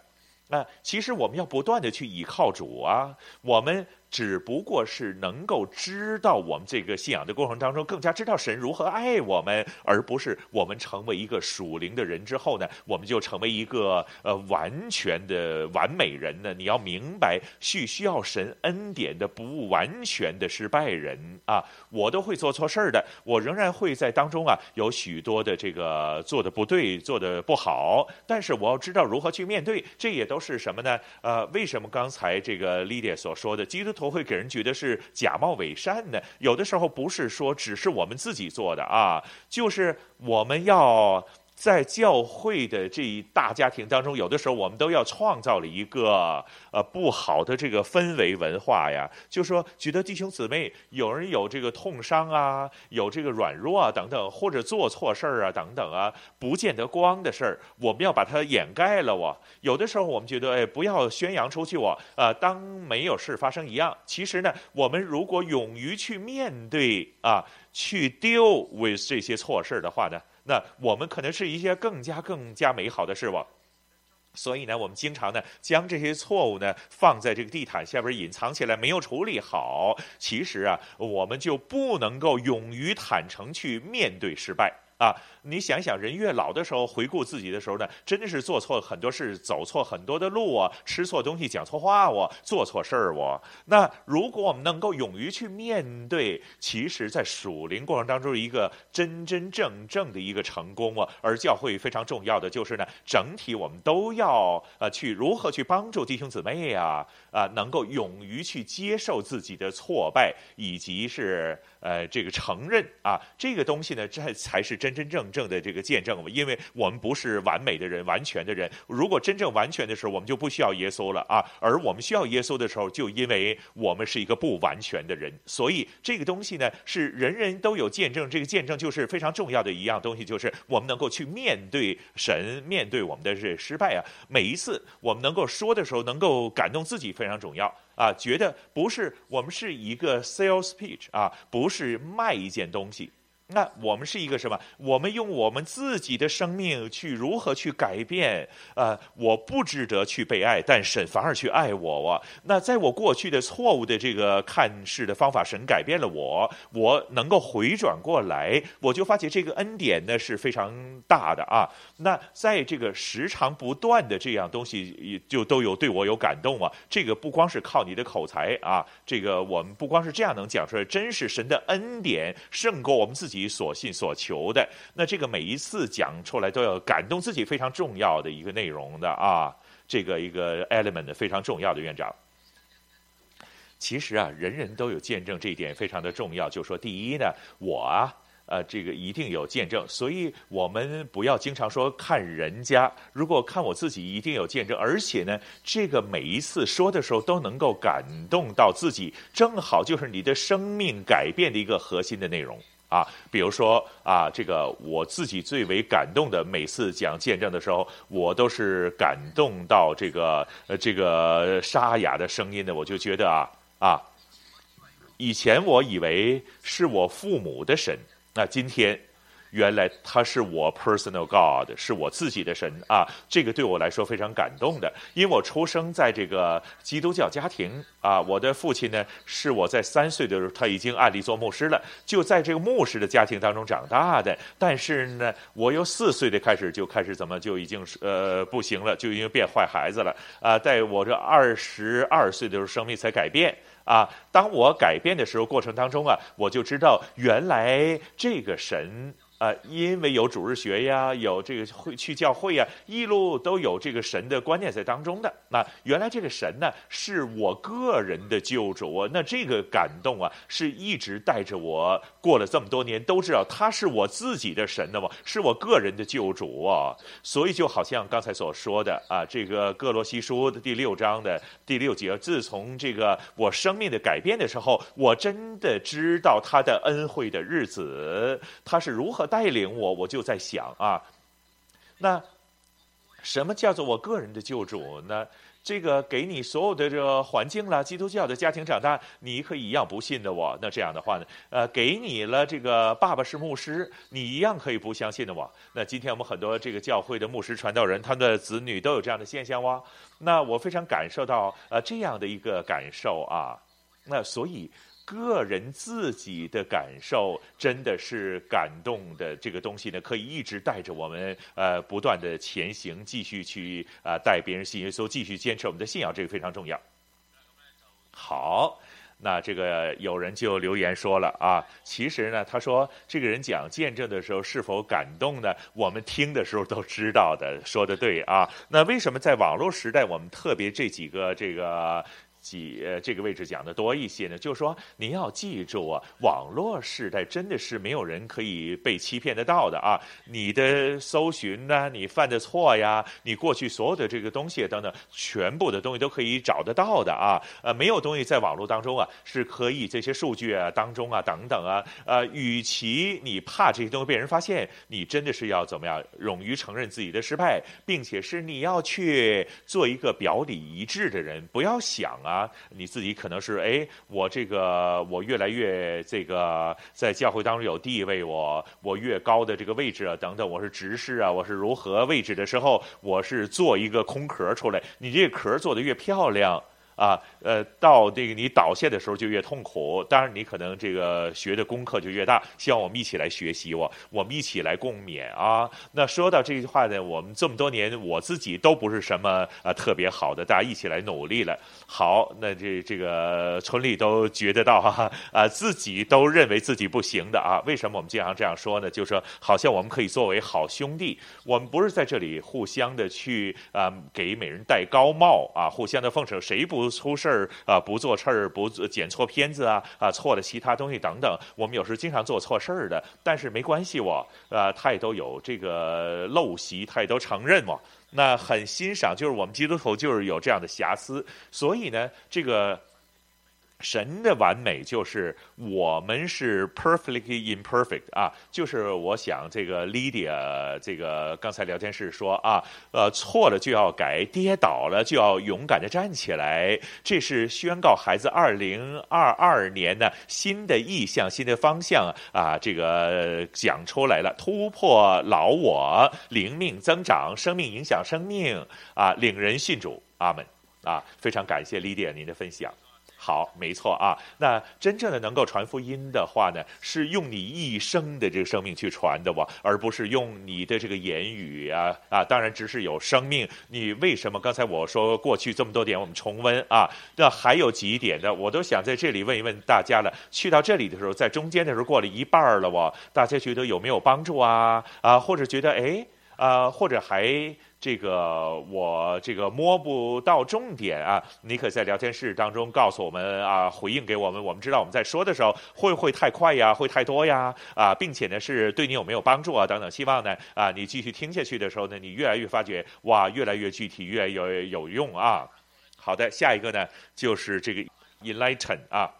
那其实我们要不断的去倚靠主啊，我们。只不过是能够知道我们这个信仰的过程当中，更加知道神如何爱我们，而不是我们成为一个属灵的人之后呢，我们就成为一个呃完全的完美人呢。你要明白，是需要神恩典的不完全的失败人啊，我都会做错事儿的，我仍然会在当中啊有许多的这个做的不对，做的不好，但是我要知道如何去面对，这也都是什么呢？呃，为什么刚才这个 Lydia 所说的基督徒？都会给人觉得是假冒伪善的，有的时候不是说只是我们自己做的啊，就是我们要。在教会的这一大家庭当中，有的时候我们都要创造了一个呃不好的这个氛围文化呀，就说觉得弟兄姊妹有人有这个痛伤啊，有这个软弱啊等等，或者做错事儿啊等等啊，不见得光的事儿，我们要把它掩盖了。我有的时候我们觉得哎，不要宣扬出去，我呃当没有事发生一样。其实呢，我们如果勇于去面对啊，去 deal with 这些错事儿的话呢。那我们可能是一些更加更加美好的事物，所以呢，我们经常呢将这些错误呢放在这个地毯下边隐藏起来，没有处理好。其实啊，我们就不能够勇于坦诚去面对失败。啊，你想想，人越老的时候，回顾自己的时候呢，真的是做错很多事，走错很多的路啊，吃错东西，讲错话，我做错事儿，我。那如果我们能够勇于去面对，其实，在属灵过程当中，一个真真正正的一个成功啊。而教会非常重要的就是呢，整体我们都要呃去如何去帮助弟兄姊妹呀，啊，能够勇于去接受自己的挫败，以及是呃这个承认啊，这个东西呢，这才是真。真正正的这个见证，因为我们不是完美的人、完全的人。如果真正完全的时候，我们就不需要耶稣了啊。而我们需要耶稣的时候，就因为我们是一个不完全的人。所以这个东西呢，是人人都有见证。这个见证就是非常重要的一样东西，就是我们能够去面对神，面对我们的这失败啊。每一次我们能够说的时候，能够感动自己，非常重要啊。觉得不是我们是一个 sales pitch 啊，不是卖一件东西。那我们是一个什么？我们用我们自己的生命去如何去改变？呃，我不值得去被爱，但神反而去爱我。我那在我过去的错误的这个看事的方法，神改变了我，我能够回转过来，我就发觉这个恩典呢是非常大的啊。那在这个时常不断的这样东西，就都有对我有感动啊。这个不光是靠你的口才啊，这个我们不光是这样能讲出来，真是神的恩典胜过我们自己。己所信所求的，那这个每一次讲出来都要感动自己，非常重要的一个内容的啊，这个一个 element 非常重要的院长。其实啊，人人都有见证，这一点非常的重要。就说第一呢，我啊，呃，这个一定有见证，所以我们不要经常说看人家，如果看我自己，一定有见证，而且呢，这个每一次说的时候都能够感动到自己，正好就是你的生命改变的一个核心的内容。啊，比如说啊，这个我自己最为感动的，每次讲见证的时候，我都是感动到这个呃这个沙哑的声音呢，我就觉得啊啊，以前我以为是我父母的神，那今天原来他是我 personal God，是我自己的神啊！这个对我来说非常感动的，因为我出生在这个基督教家庭啊，我的父亲呢是我在三岁的时候他已经按立做牧师了，就在这个牧师的家庭当中长大的。但是呢，我由四岁的开始就开始怎么就已经呃不行了，就已经变坏孩子了啊！在我这二十二岁的时候，生命才改变。啊，当我改变的时候，过程当中啊，我就知道原来这个神。啊，因为有主日学呀，有这个会去教会呀，一路都有这个神的观念在当中的。那原来这个神呢，是我个人的救主。那这个感动啊，是一直带着我过了这么多年，都知道他是我自己的神的嘛，是我个人的救主啊。所以就好像刚才所说的啊，这个歌罗西书的第六章的第六节，自从这个我生命的改变的时候，我真的知道他的恩惠的日子，他是如何。带领我，我就在想啊，那什么叫做我个人的救主呢？这个给你所有的这个环境了，基督教的家庭长大，你可以一样不信的我。那这样的话呢，呃，给你了这个爸爸是牧师，你一样可以不相信的我。那今天我们很多这个教会的牧师传道人，他们的子女都有这样的现象哇。那我非常感受到呃这样的一个感受啊。那所以。个人自己的感受真的是感动的，这个东西呢，可以一直带着我们呃不断的前行，继续去啊、带别人信耶稣，继续坚持我们的信仰，这个非常重要。好，那这个有人就留言说了啊，其实呢，他说这个人讲见证的时候是否感动呢？我们听的时候都知道的，说的对啊。那为什么在网络时代，我们特别这几个这个？几呃，这个位置讲的多一些呢，就是说您要记住啊，网络时代真的是没有人可以被欺骗得到的啊。你的搜寻呢，你犯的错呀，你过去所有的这个东西等等，全部的东西都可以找得到的啊。呃，没有东西在网络当中啊，是可以这些数据啊当中啊等等啊。呃，与其你怕这些东西被人发现，你真的是要怎么样，勇于承认自己的失败，并且是你要去做一个表里一致的人，不要想啊。啊，你自己可能是哎，我这个我越来越这个在教会当中有地位，我我越高的这个位置啊等等，我是执事啊，我是如何位置的时候，我是做一个空壳出来，你这个壳做的越漂亮。啊，呃，到这个你倒下的时候就越痛苦，当然你可能这个学的功课就越大。希望我们一起来学习，我我们一起来共勉啊。那说到这句话呢，我们这么多年我自己都不是什么啊特别好的，大家一起来努力了。好，那这这个村里都觉得到哈啊，自己都认为自己不行的啊。为什么我们经常这样说呢？就是说好像我们可以作为好兄弟，我们不是在这里互相的去啊给每人戴高帽啊，互相的奉承，谁不？出事儿啊，不做事儿，不剪错片子啊啊，错了其他东西等等。我们有时经常做错事儿的，但是没关系，我啊，他也都有这个陋习，他也都承认嘛。那很欣赏，就是我们基督徒就是有这样的瑕疵，所以呢，这个。神的完美就是我们是 perfectly imperfect 啊，就是我想这个 Lydia 这个刚才聊天室说啊，呃，错了就要改，跌倒了就要勇敢的站起来，这是宣告孩子二零二二年的新的意向、新的方向啊，这个讲出来了，突破老我，灵命增长，生命影响生命啊，领人信主，阿门啊，非常感谢 Lydia 您的分享。好，没错啊。那真正的能够传福音的话呢，是用你一生的这个生命去传的哇，而不是用你的这个言语啊啊。当然，只是有生命。你为什么刚才我说过去这么多点，我们重温啊？那还有几点的，我都想在这里问一问大家了。去到这里的时候，在中间的时候过了一半了哇，大家觉得有没有帮助啊？啊，或者觉得哎啊，或者还。这个我这个摸不到重点啊，你可在聊天室当中告诉我们啊，回应给我们，我们知道我们在说的时候会不会太快呀，会太多呀啊，并且呢是对你有没有帮助啊等等，希望呢啊你继续听下去的时候呢，你越来越发觉哇，越来越具体，越来越有用啊。好的，下一个呢就是这个 enlighten 啊，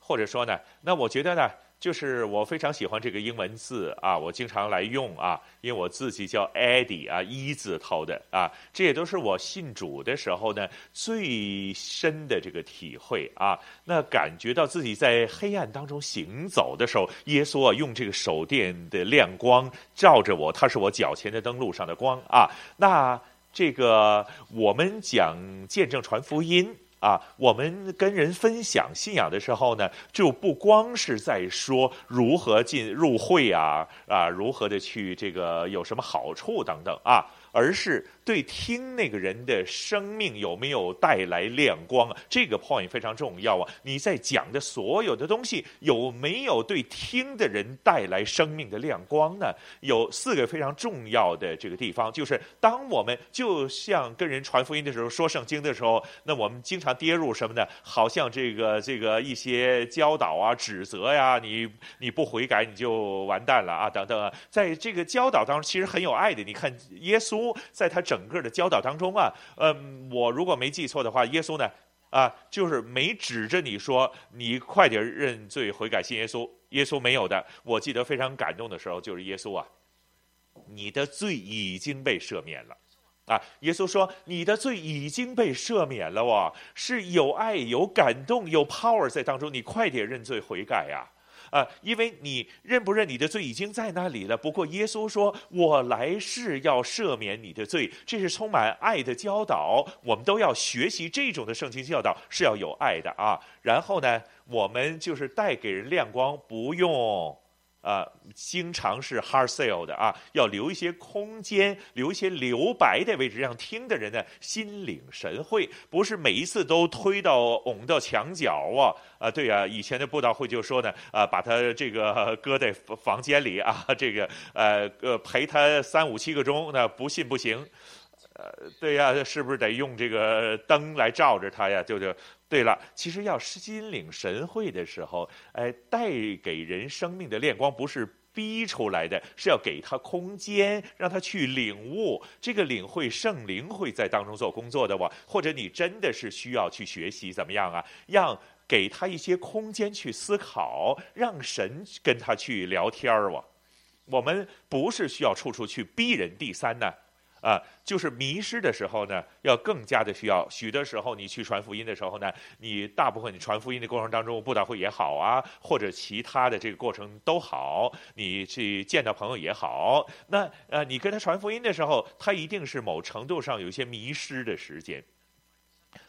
或者说呢，那我觉得呢。就是我非常喜欢这个英文字啊，我经常来用啊，因为我自己叫 Eddie 啊，一字头的啊，这也都是我信主的时候呢最深的这个体会啊。那感觉到自己在黑暗当中行走的时候，耶稣啊用这个手电的亮光照着我，他是我脚前的灯，路上的光啊。那这个我们讲见证传福音。啊，我们跟人分享信仰的时候呢，就不光是在说如何进入会啊，啊，如何的去这个有什么好处等等啊。而是对听那个人的生命有没有带来亮光啊？这个 point 非常重要啊！你在讲的所有的东西有没有对听的人带来生命的亮光呢？有四个非常重要的这个地方，就是当我们就像跟人传福音的时候，说圣经的时候，那我们经常跌入什么呢？好像这个这个一些教导啊、指责呀、你你不悔改你就完蛋了啊，等等啊，在这个教导当中其实很有爱的。你看耶稣。在他整整个的教导当中啊，嗯，我如果没记错的话，耶稣呢，啊，就是没指着你说你快点认罪悔改信耶稣，耶稣没有的。我记得非常感动的时候，就是耶稣啊，你的罪已经被赦免了，啊，耶稣说你的罪已经被赦免了，哇，是有爱有感动有 power 在当中，你快点认罪悔改呀。啊，啊因为你认不认你的罪已经在那里了。不过耶稣说：“我来世要赦免你的罪。”这是充满爱的教导，我们都要学习这种的圣经教导是要有爱的啊。然后呢，我们就是带给人亮光，不用。啊，经常是 hard sell 的啊，要留一些空间，留一些留白的位置，让听的人呢心领神会，不是每一次都推到拱到墙角啊。啊，对啊，以前的布道会就说呢，啊，把他这个搁在房间里啊，这个呃呃陪他三五七个钟，那不信不行。呃，对呀，是不是得用这个灯来照着他呀？就就对了。其实要心领神会的时候，哎，带给人生命的亮光不是逼出来的，是要给他空间，让他去领悟。这个领会圣灵会在当中做工作的哇。或者你真的是需要去学习怎么样啊？让给他一些空间去思考，让神跟他去聊天儿哇。我们不是需要处处去逼人。第三呢？啊，就是迷失的时候呢，要更加的需要。许多时候，你去传福音的时候呢，你大部分你传福音的过程当中，布道会也好啊，或者其他的这个过程都好，你去见到朋友也好，那呃，你跟他传福音的时候，他一定是某程度上有一些迷失的时间。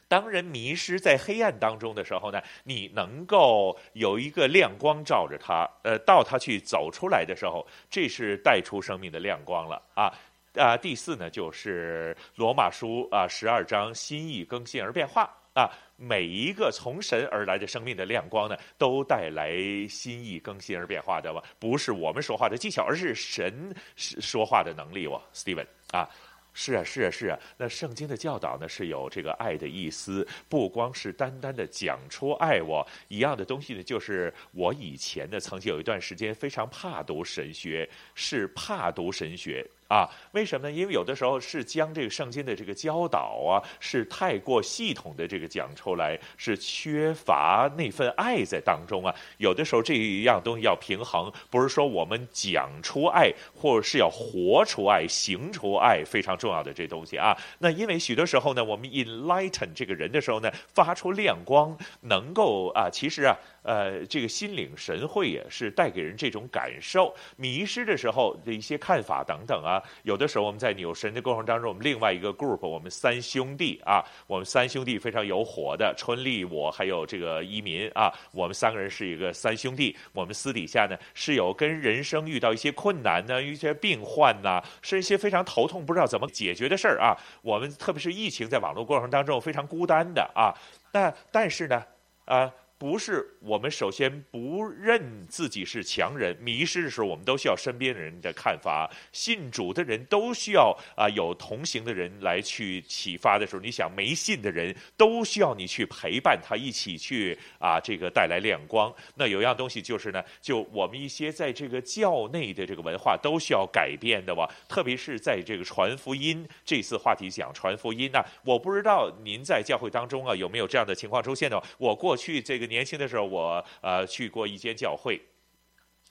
当人迷失在黑暗当中的时候呢，你能够有一个亮光照着他，呃，到他去走出来的时候，这是带出生命的亮光了啊。啊，第四呢，就是罗马书啊，十二章，心意更新而变化啊，每一个从神而来的生命的亮光呢，都带来心意更新而变化的吧？不是我们说话的技巧，而是神说话的能力哦，Steven 啊。是啊，是啊，是啊。那圣经的教导呢，是有这个爱的意思，不光是单单的讲出爱我一样的东西呢。就是我以前呢，曾经有一段时间非常怕读神学，是怕读神学。啊，为什么呢？因为有的时候是将这个圣经的这个教导啊，是太过系统的这个讲出来，是缺乏那份爱在当中啊。有的时候这一样东西要平衡，不是说我们讲出爱，或者是要活出爱、行出爱，非常重要的这东西啊。那因为许多时候呢，我们 enlighten 这个人的时候呢，发出亮光，能够啊，其实啊。呃，这个心领神会也是带给人这种感受。迷失的时候的一些看法等等啊，有的时候我们在扭神的过程当中，我们另外一个 group，我们三兄弟啊，我们三兄弟非常有火的，春丽我还有这个一民啊，我们三个人是一个三兄弟。我们私底下呢是有跟人生遇到一些困难呢，一些病患呐，是一些非常头痛不知道怎么解决的事儿啊。我们特别是疫情在网络过程当中非常孤单的啊，那但是呢，啊。不是我们首先不认自己是强人，迷失的时候，我们都需要身边人的看法。信主的人都需要啊，有同行的人来去启发的时候，你想没信的人都需要你去陪伴他一起去啊，这个带来亮光。那有样东西就是呢，就我们一些在这个教内的这个文化都需要改变的哇，特别是在这个传福音这次话题讲传福音呢，我不知道您在教会当中啊有没有这样的情况出现呢？我过去这个。年轻的时候，我呃去过一间教会，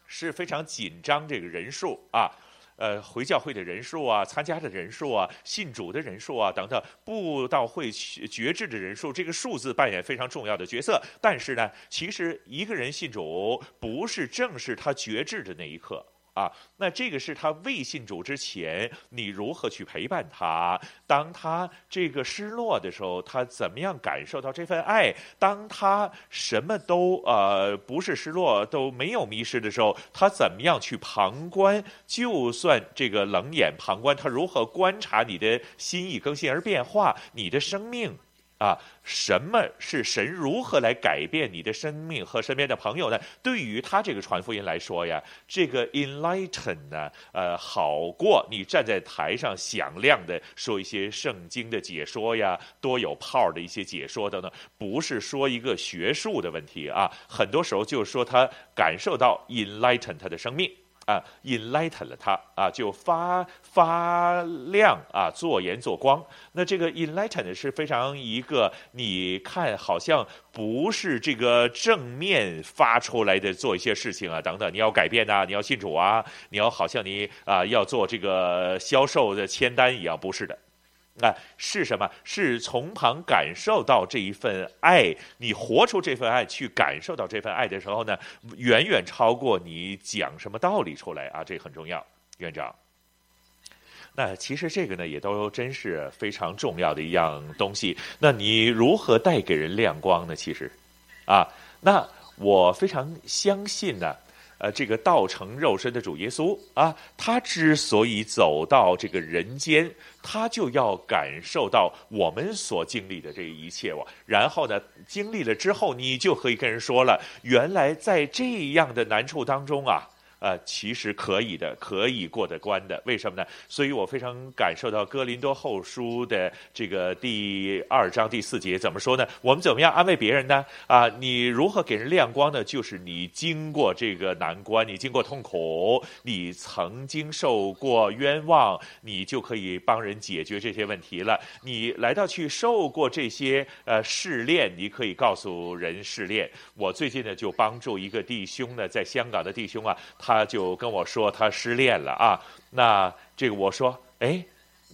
是非常紧张这个人数啊。呃，回教会的人数啊，参加的人数啊，信主的人数啊，等等，布道会决志的人数，这个数字扮演非常重要的角色。但是呢，其实一个人信主，不是正是他决志的那一刻。啊，那这个是他未信主之前，你如何去陪伴他？当他这个失落的时候，他怎么样感受到这份爱？当他什么都呃不是失落，都没有迷失的时候，他怎么样去旁观？就算这个冷眼旁观，他如何观察你的心意更新而变化？你的生命？啊，什么是神如何来改变你的生命和身边的朋友呢？对于他这个传福音来说呀，这个 enlighten 呢，呃，好过你站在台上响亮的说一些圣经的解说呀，多有泡的一些解说等等，不是说一个学术的问题啊，很多时候就是说他感受到 enlighten 他的生命。啊，enlighten 了他啊，就发发亮啊，做盐做光。那这个 enlighten 是非常一个，你看好像不是这个正面发出来的做一些事情啊，等等，你要改变呐、你要信主啊，你要好像你啊要做这个销售的签单一样，不是的。啊，是什么？是从旁感受到这一份爱，你活出这份爱，去感受到这份爱的时候呢，远远超过你讲什么道理出来啊，这很重要，院长。那其实这个呢，也都真是非常重要的一样东西。那你如何带给人亮光呢？其实，啊，那我非常相信呢。呃，这个道成肉身的主耶稣啊，他之所以走到这个人间，他就要感受到我们所经历的这一切哇。然后呢，经历了之后，你就可以跟人说了，原来在这样的难处当中啊。呃，其实可以的，可以过得关的。为什么呢？所以我非常感受到哥林多后书的这个第二章第四节怎么说呢？我们怎么样安慰别人呢？啊，你如何给人亮光呢？就是你经过这个难关，你经过痛苦，你曾经受过冤枉，你就可以帮人解决这些问题了。你来到去受过这些呃试炼，你可以告诉人试炼。我最近呢就帮助一个弟兄呢，在香港的弟兄啊。他他就跟我说他失恋了啊，那这个我说，哎，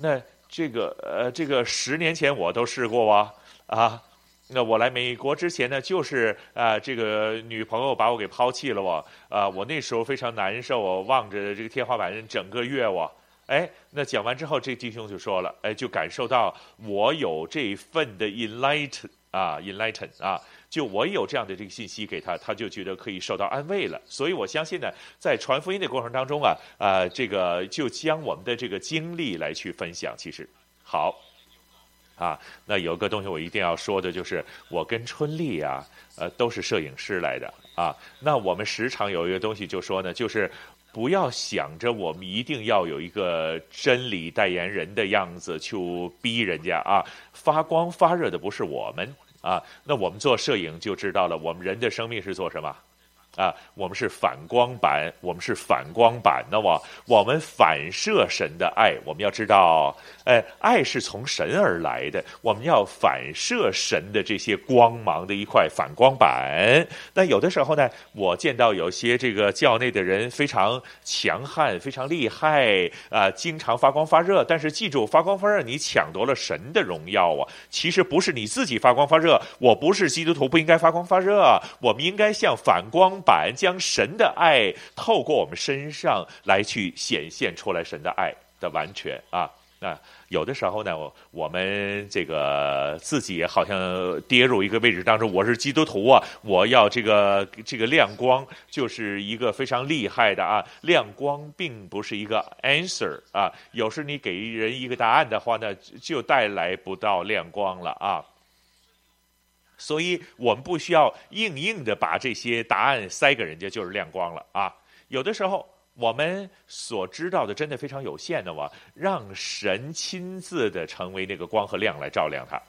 那这个呃，这个十年前我都试过啊。啊，那我来美国之前呢，就是啊，这个女朋友把我给抛弃了我。啊，我那时候非常难受，我望着这个天花板整个月我，哎，那讲完之后，这弟兄就说了，哎，就感受到我有这一份的 enlighten 啊，enlighten 啊。就我有这样的这个信息给他，他就觉得可以受到安慰了。所以我相信呢，在传福音的过程当中啊，啊、这个就将我们的这个经历来去分享。其实好啊，那有个东西我一定要说的就是，我跟春丽啊，呃，都是摄影师来的啊。那我们时常有一个东西就说呢，就是不要想着我们一定要有一个真理代言人的样子去逼人家啊，发光发热的不是我们。啊，那我们做摄影就知道了，我们人的生命是做什么？啊，我们是反光板，我们是反光板，那么我们反射神的爱，我们要知道，哎，爱是从神而来的，我们要反射神的这些光芒的一块反光板。那有的时候呢，我见到有些这个教内的人非常强悍，非常厉害啊，经常发光发热。但是记住，发光发热，你抢夺了神的荣耀啊！其实不是你自己发光发热，我不是基督徒，不应该发光发热，我们应该像反光。板将神的爱透过我们身上来去显现出来，神的爱的完全啊，那有的时候呢，我我们这个自己好像跌入一个位置当中，我是基督徒啊，我要这个这个亮光，就是一个非常厉害的啊，亮光并不是一个 answer 啊，有时你给人一个答案的话呢，就带来不到亮光了啊。所以我们不需要硬硬的把这些答案塞给人家，就是亮光了啊！有的时候我们所知道的真的非常有限的我，让神亲自的成为那个光和亮来照亮它，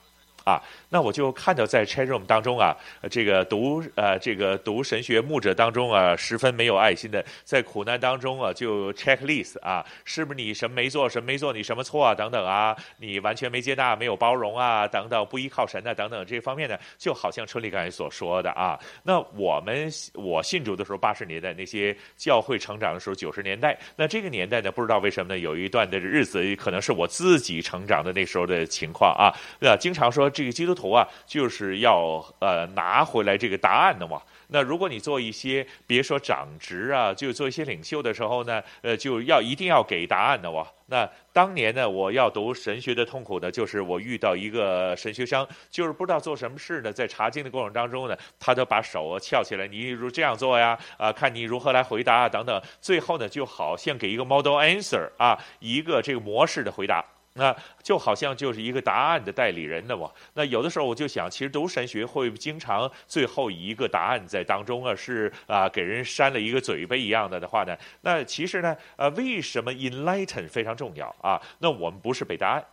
啊，那我就看到在 chat room 当中啊，这个读呃这个读神学牧者当中啊，十分没有爱心的，在苦难当中啊，就 checklist 啊，是不是你什么没做，什么没做，你什么错啊等等啊，你完全没接纳，没有包容啊等等，不依靠神啊等等这方面呢，就好像春丽刚才所说的啊，那我们我信主的时候八十年代那些教会成长的时候九十年代，那这个年代呢，不知道为什么呢，有一段的日子可能是我自己成长的那时候的情况啊，那？经常说。这个基督徒啊，就是要呃拿回来这个答案的嘛。那如果你做一些，别说长职啊，就做一些领袖的时候呢，呃，就要一定要给答案的哇。那当年呢，我要读神学的痛苦呢，就是我遇到一个神学生，就是不知道做什么事呢，在查经的过程当中呢，他都把手翘起来，你如这样做呀，啊，看你如何来回答啊，等等。最后呢，就好像给一个 model answer 啊，一个这个模式的回答。那就好像就是一个答案的代理人的我。那有的时候我就想，其实读神学会经常最后一个答案在当中啊，是啊给人扇了一个嘴巴一样的的话呢，那其实呢，呃，为什么 enlighten 非常重要啊？那我们不是背答案。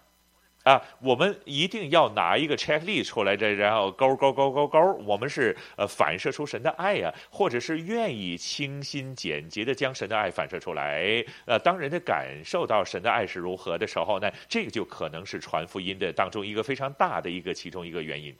啊，我们一定要拿一个 checklist 出来，这然后勾勾勾勾勾，我们是呃反射出神的爱呀、啊，或者是愿意清新简洁的将神的爱反射出来。呃，当人的感受到神的爱是如何的时候呢，这个就可能是传福音的当中一个非常大的一个其中一个原因。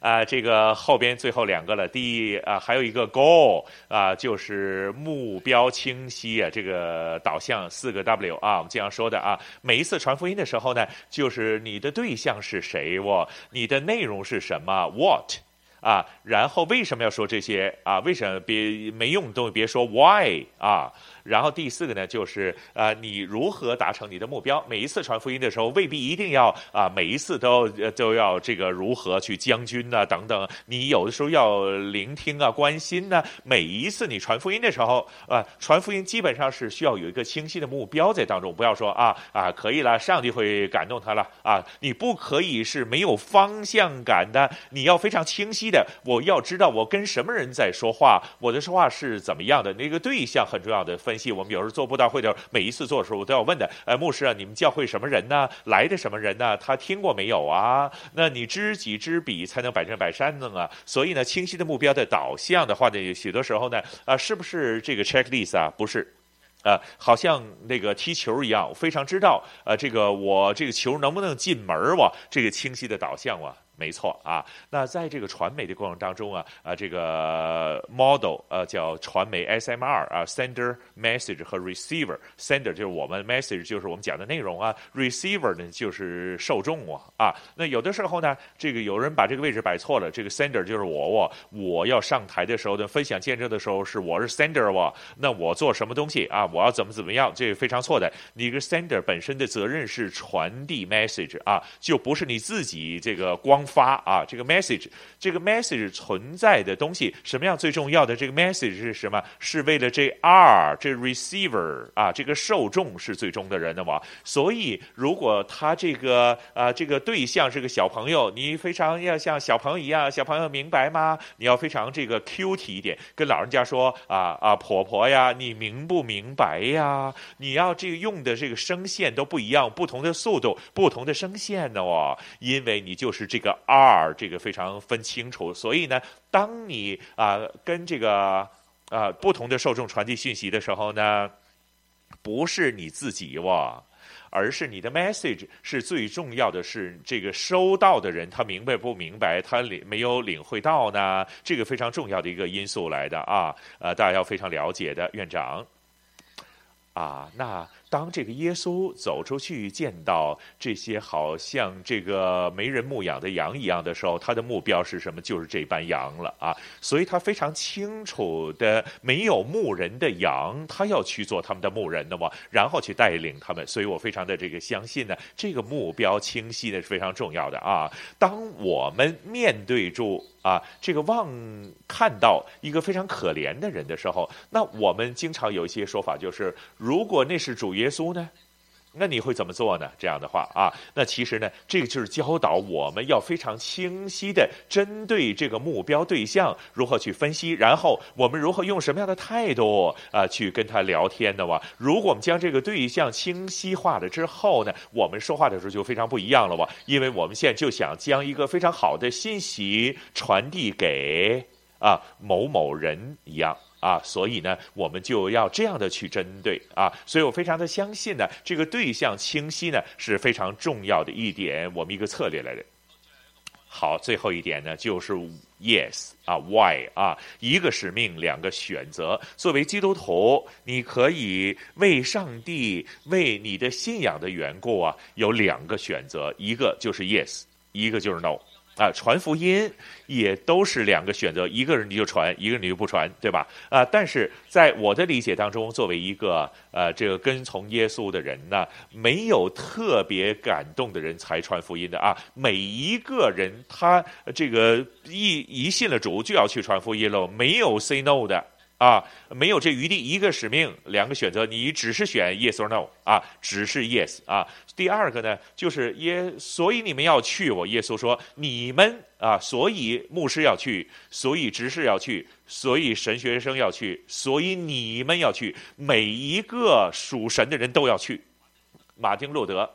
啊，这个后边最后两个了。第一啊，还有一个 goal 啊，就是目标清晰啊，这个导向四个 W 啊，我们经常说的啊，每一次传福音的时候呢，就是你的对象是谁，我，你的内容是什么，what 啊，然后为什么要说这些啊？为什么别没用的东西别说 why 啊？然后第四个呢，就是呃，你如何达成你的目标？每一次传福音的时候，未必一定要啊，每一次都都要这个如何去将军啊等等。你有的时候要聆听啊，关心呢、啊。每一次你传福音的时候啊，传福音基本上是需要有一个清晰的目标在当中，不要说啊啊可以了，上帝会感动他了啊。你不可以是没有方向感的，你要非常清晰的，我要知道我跟什么人在说话，我的说话是怎么样的，那个对象很重要的分。我们有时候做布道会的时候，每一次做的时候，我都要问的。呃，牧师啊，你们教会什么人呢？来的什么人呢？他听过没有啊？那你知己知彼，才能百战百胜呢啊。所以呢，清晰的目标的导向的话呢，许多时候呢，啊、是不是这个 checklist 啊？不是，啊、好像那个踢球一样，非常知道，呃，这个我这个球能不能进门哇？这个清晰的导向哇。没错啊，那在这个传媒的过程当中啊，啊这个 model 呃叫传媒 SMR 啊，sender message 和 receiver，sender 就是我们 message 就是我们讲的内容啊，receiver 呢就是受众啊。啊，那有的时候呢，这个有人把这个位置摆错了，这个 sender 就是我我我要上台的时候呢，分享见证的时候是我是 sender 我，那我做什么东西啊，我要怎么怎么样，这个非常错的，你个 sender 本身的责任是传递 message 啊，就不是你自己这个光。发啊，这个 message，这个 message 存在的东西，什么样最重要的？这个 message 是什么？是为了这 R，这 receiver 啊，这个受众是最终的人的嘛？所以，如果他这个啊，这个对象是个小朋友，你非常要像小朋友一样，小朋友明白吗？你要非常这个 cute 一点，跟老人家说啊啊，婆婆呀，你明不明白呀？你要这个用的这个声线都不一样，不同的速度，不同的声线的哦，因为你就是这个。R 这个非常分清楚，所以呢，当你啊跟这个啊不同的受众传递讯息的时候呢，不是你自己哇，而是你的 message 是最重要的，是这个收到的人他明白不明白，他领没有领会到呢？这个非常重要的一个因素来的啊，呃，大家要非常了解的，院长啊，那。当这个耶稣走出去见到这些好像这个没人牧养的羊一样的时候，他的目标是什么？就是这班羊了啊！所以他非常清楚的，没有牧人的羊，他要去做他们的牧人的嘛，然后去带领他们。所以我非常的这个相信呢，这个目标清晰的是非常重要的啊！当我们面对住啊这个望看到一个非常可怜的人的时候，那我们经常有一些说法，就是如果那是主耶耶稣呢，那你会怎么做呢？这样的话啊，那其实呢，这个就是教导我们要非常清晰的针对这个目标对象如何去分析，然后我们如何用什么样的态度啊去跟他聊天的哇。如果我们将这个对象清晰化了之后呢，我们说话的时候就非常不一样了哇，因为我们现在就想将一个非常好的信息传递给啊某某人一样。啊，所以呢，我们就要这样的去针对啊，所以我非常的相信呢，这个对象清晰呢是非常重要的一点，我们一个策略来的。好，最后一点呢就是 yes 啊，why 啊，一个使命，两个选择。作为基督徒，你可以为上帝、为你的信仰的缘故啊，有两个选择，一个就是 yes，一个就是 no。啊，传福音也都是两个选择，一个人你就传，一个人你就不传，对吧？啊，但是在我的理解当中，作为一个呃这个跟从耶稣的人呢，没有特别感动的人才传福音的啊。每一个人他这个一一信了主就要去传福音喽，没有 say no 的。啊，没有这余地，一个使命，两个选择，你只是选 yes or no 啊，只是 yes 啊。第二个呢，就是耶，所以你们要去。我耶稣说，你们啊，所以牧师要去，所以执事要去，所以神学生要去，所以你们要去，每一个属神的人都要去。马丁路德。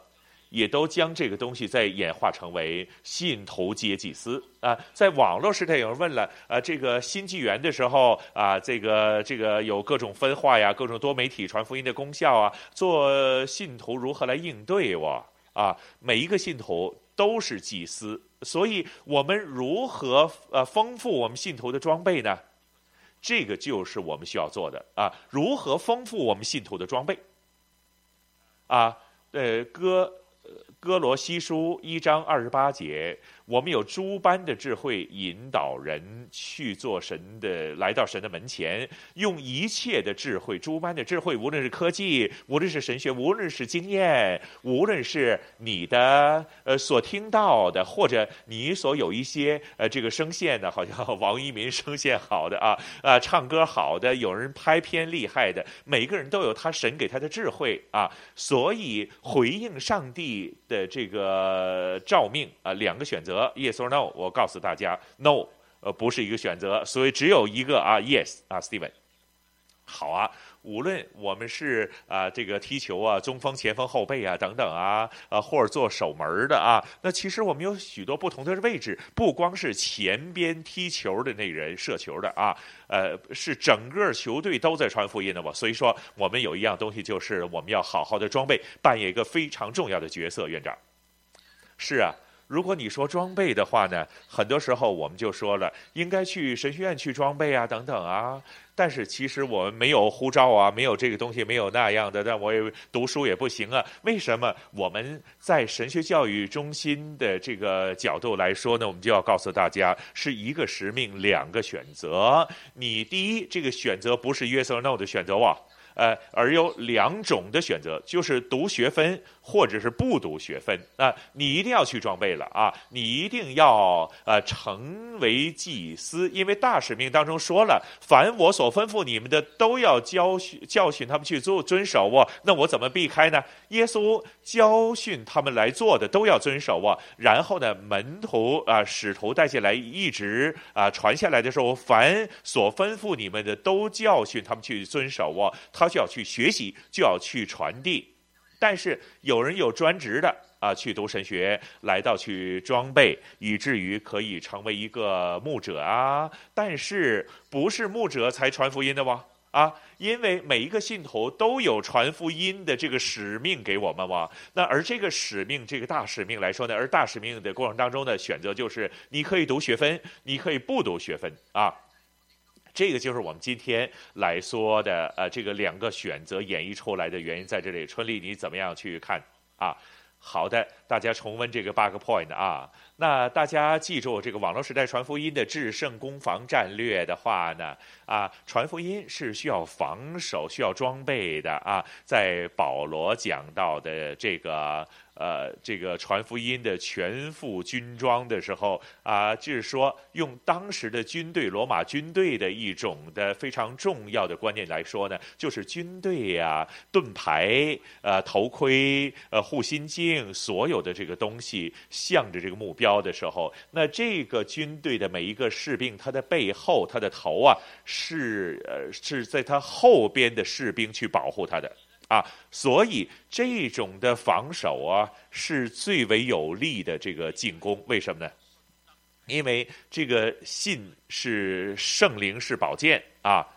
也都将这个东西在演化成为信徒皆祭司啊，在网络时代有人问了，啊，这个新纪元的时候啊，这个这个有各种分化呀，各种多媒体传福音的功效啊，做信徒如何来应对我啊？每一个信徒都是祭司，所以我们如何呃丰富我们信徒的装备呢？这个就是我们需要做的啊，如何丰富我们信徒的装备啊？呃，哥。哥罗西书一章二十八节。我们有诸般的智慧引导人去做神的，来到神的门前，用一切的智慧，诸般的智慧，无论是科技，无论是神学，无论是经验，无论是你的呃所听到的，或者你所有一些呃这个声线的，好像王一民声线好的啊啊，唱歌好的，有人拍片厉害的，每个人都有他神给他的智慧啊，所以回应上帝的这个召命啊，两个选择。Yes or no？我告诉大家，No，呃，不是一个选择，所以只有一个啊，Yes 啊，Steven。好啊，无论我们是啊这个踢球啊，中锋、前锋、后背啊等等啊，呃，或者做守门的啊，那其实我们有许多不同的位置，不光是前边踢球的那人射球的啊，呃，是整个球队都在传福音的嘛。所以说，我们有一样东西，就是我们要好好的装备，扮演一个非常重要的角色。院长，是啊。如果你说装备的话呢，很多时候我们就说了，应该去神学院去装备啊，等等啊。但是其实我们没有护照啊，没有这个东西，没有那样的，但我也读书也不行啊。为什么我们在神学教育中心的这个角度来说呢？我们就要告诉大家，是一个使命，两个选择。你第一，这个选择不是 yes or no 的选择哇。呃，而有两种的选择，就是读学分或者是不读学分啊、你一定要去装备了啊！你一定要呃成为祭司，因为大使命当中说了，凡我所吩咐你们的，都要教训教训他们去做遵守哦。那我怎么避开呢？耶稣教训他们来做的，都要遵守哦。然后呢，门徒啊、使徒带进来，一直啊、传下来的时候，凡所吩咐你们的，都教训他们去遵守哦。他就要去学习，就要去传递，但是有人有专职的啊，去读神学，来到去装备，以至于可以成为一个牧者啊。但是不是牧者才传福音的吗？啊，因为每一个信徒都有传福音的这个使命给我们嘛。那而这个使命，这个大使命来说呢，而大使命的过程当中的选择就是，你可以读学分，你可以不读学分啊。这个就是我们今天来说的，呃，这个两个选择演绎出来的原因在这里。春丽，你怎么样去看啊？好的。大家重温这个八个 point 啊。那大家记住这个网络时代传福音的制胜攻防战略的话呢，啊，传福音是需要防守、需要装备的啊。在保罗讲到的这个。呃，这个传福音的全副军装的时候啊，就是说用当时的军队，罗马军队的一种的非常重要的观念来说呢，就是军队呀、盾牌、呃头盔、呃护心镜，所有的这个东西向着这个目标的时候，那这个军队的每一个士兵，他的背后，他的头啊，是呃是在他后边的士兵去保护他的。啊，所以这种的防守啊，是最为有利的这个进攻。为什么呢？因为这个信是圣灵是宝剑啊。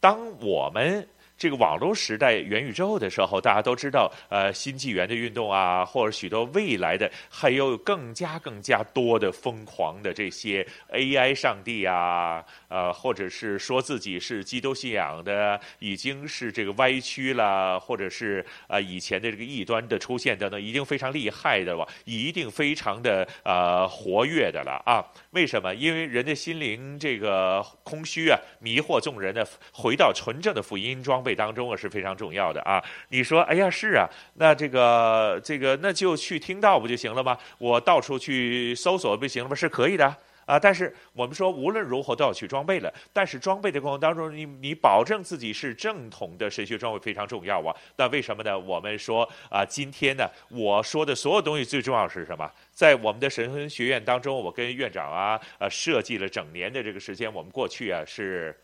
当我们这个网络时代、元宇宙的时候，大家都知道，呃，新纪元的运动啊，或者许多未来的，还有更加更加多的疯狂的这些 AI 上帝啊，呃，或者是说自己是基督信仰的，已经是这个歪曲了，或者是、呃、以前的这个异端的出现等等，已经非常厉害的了，一定非常的呃活跃的了啊。为什么？因为人的心灵这个空虚啊，迷惑众人的，回到纯正的福音装备。当中啊是非常重要的啊！你说，哎呀，是啊，那这个这个，那就去听到不就行了吗？我到处去搜索不行了吗？是可以的啊！但是我们说，无论如何都要去装备了。但是装备的过程当中，你你保证自己是正统的神学装备非常重要啊！那为什么呢？我们说啊，今天呢，我说的所有东西最重要是什么？在我们的神学院当中，我跟院长啊，呃，设计了整年的这个时间。我们过去啊是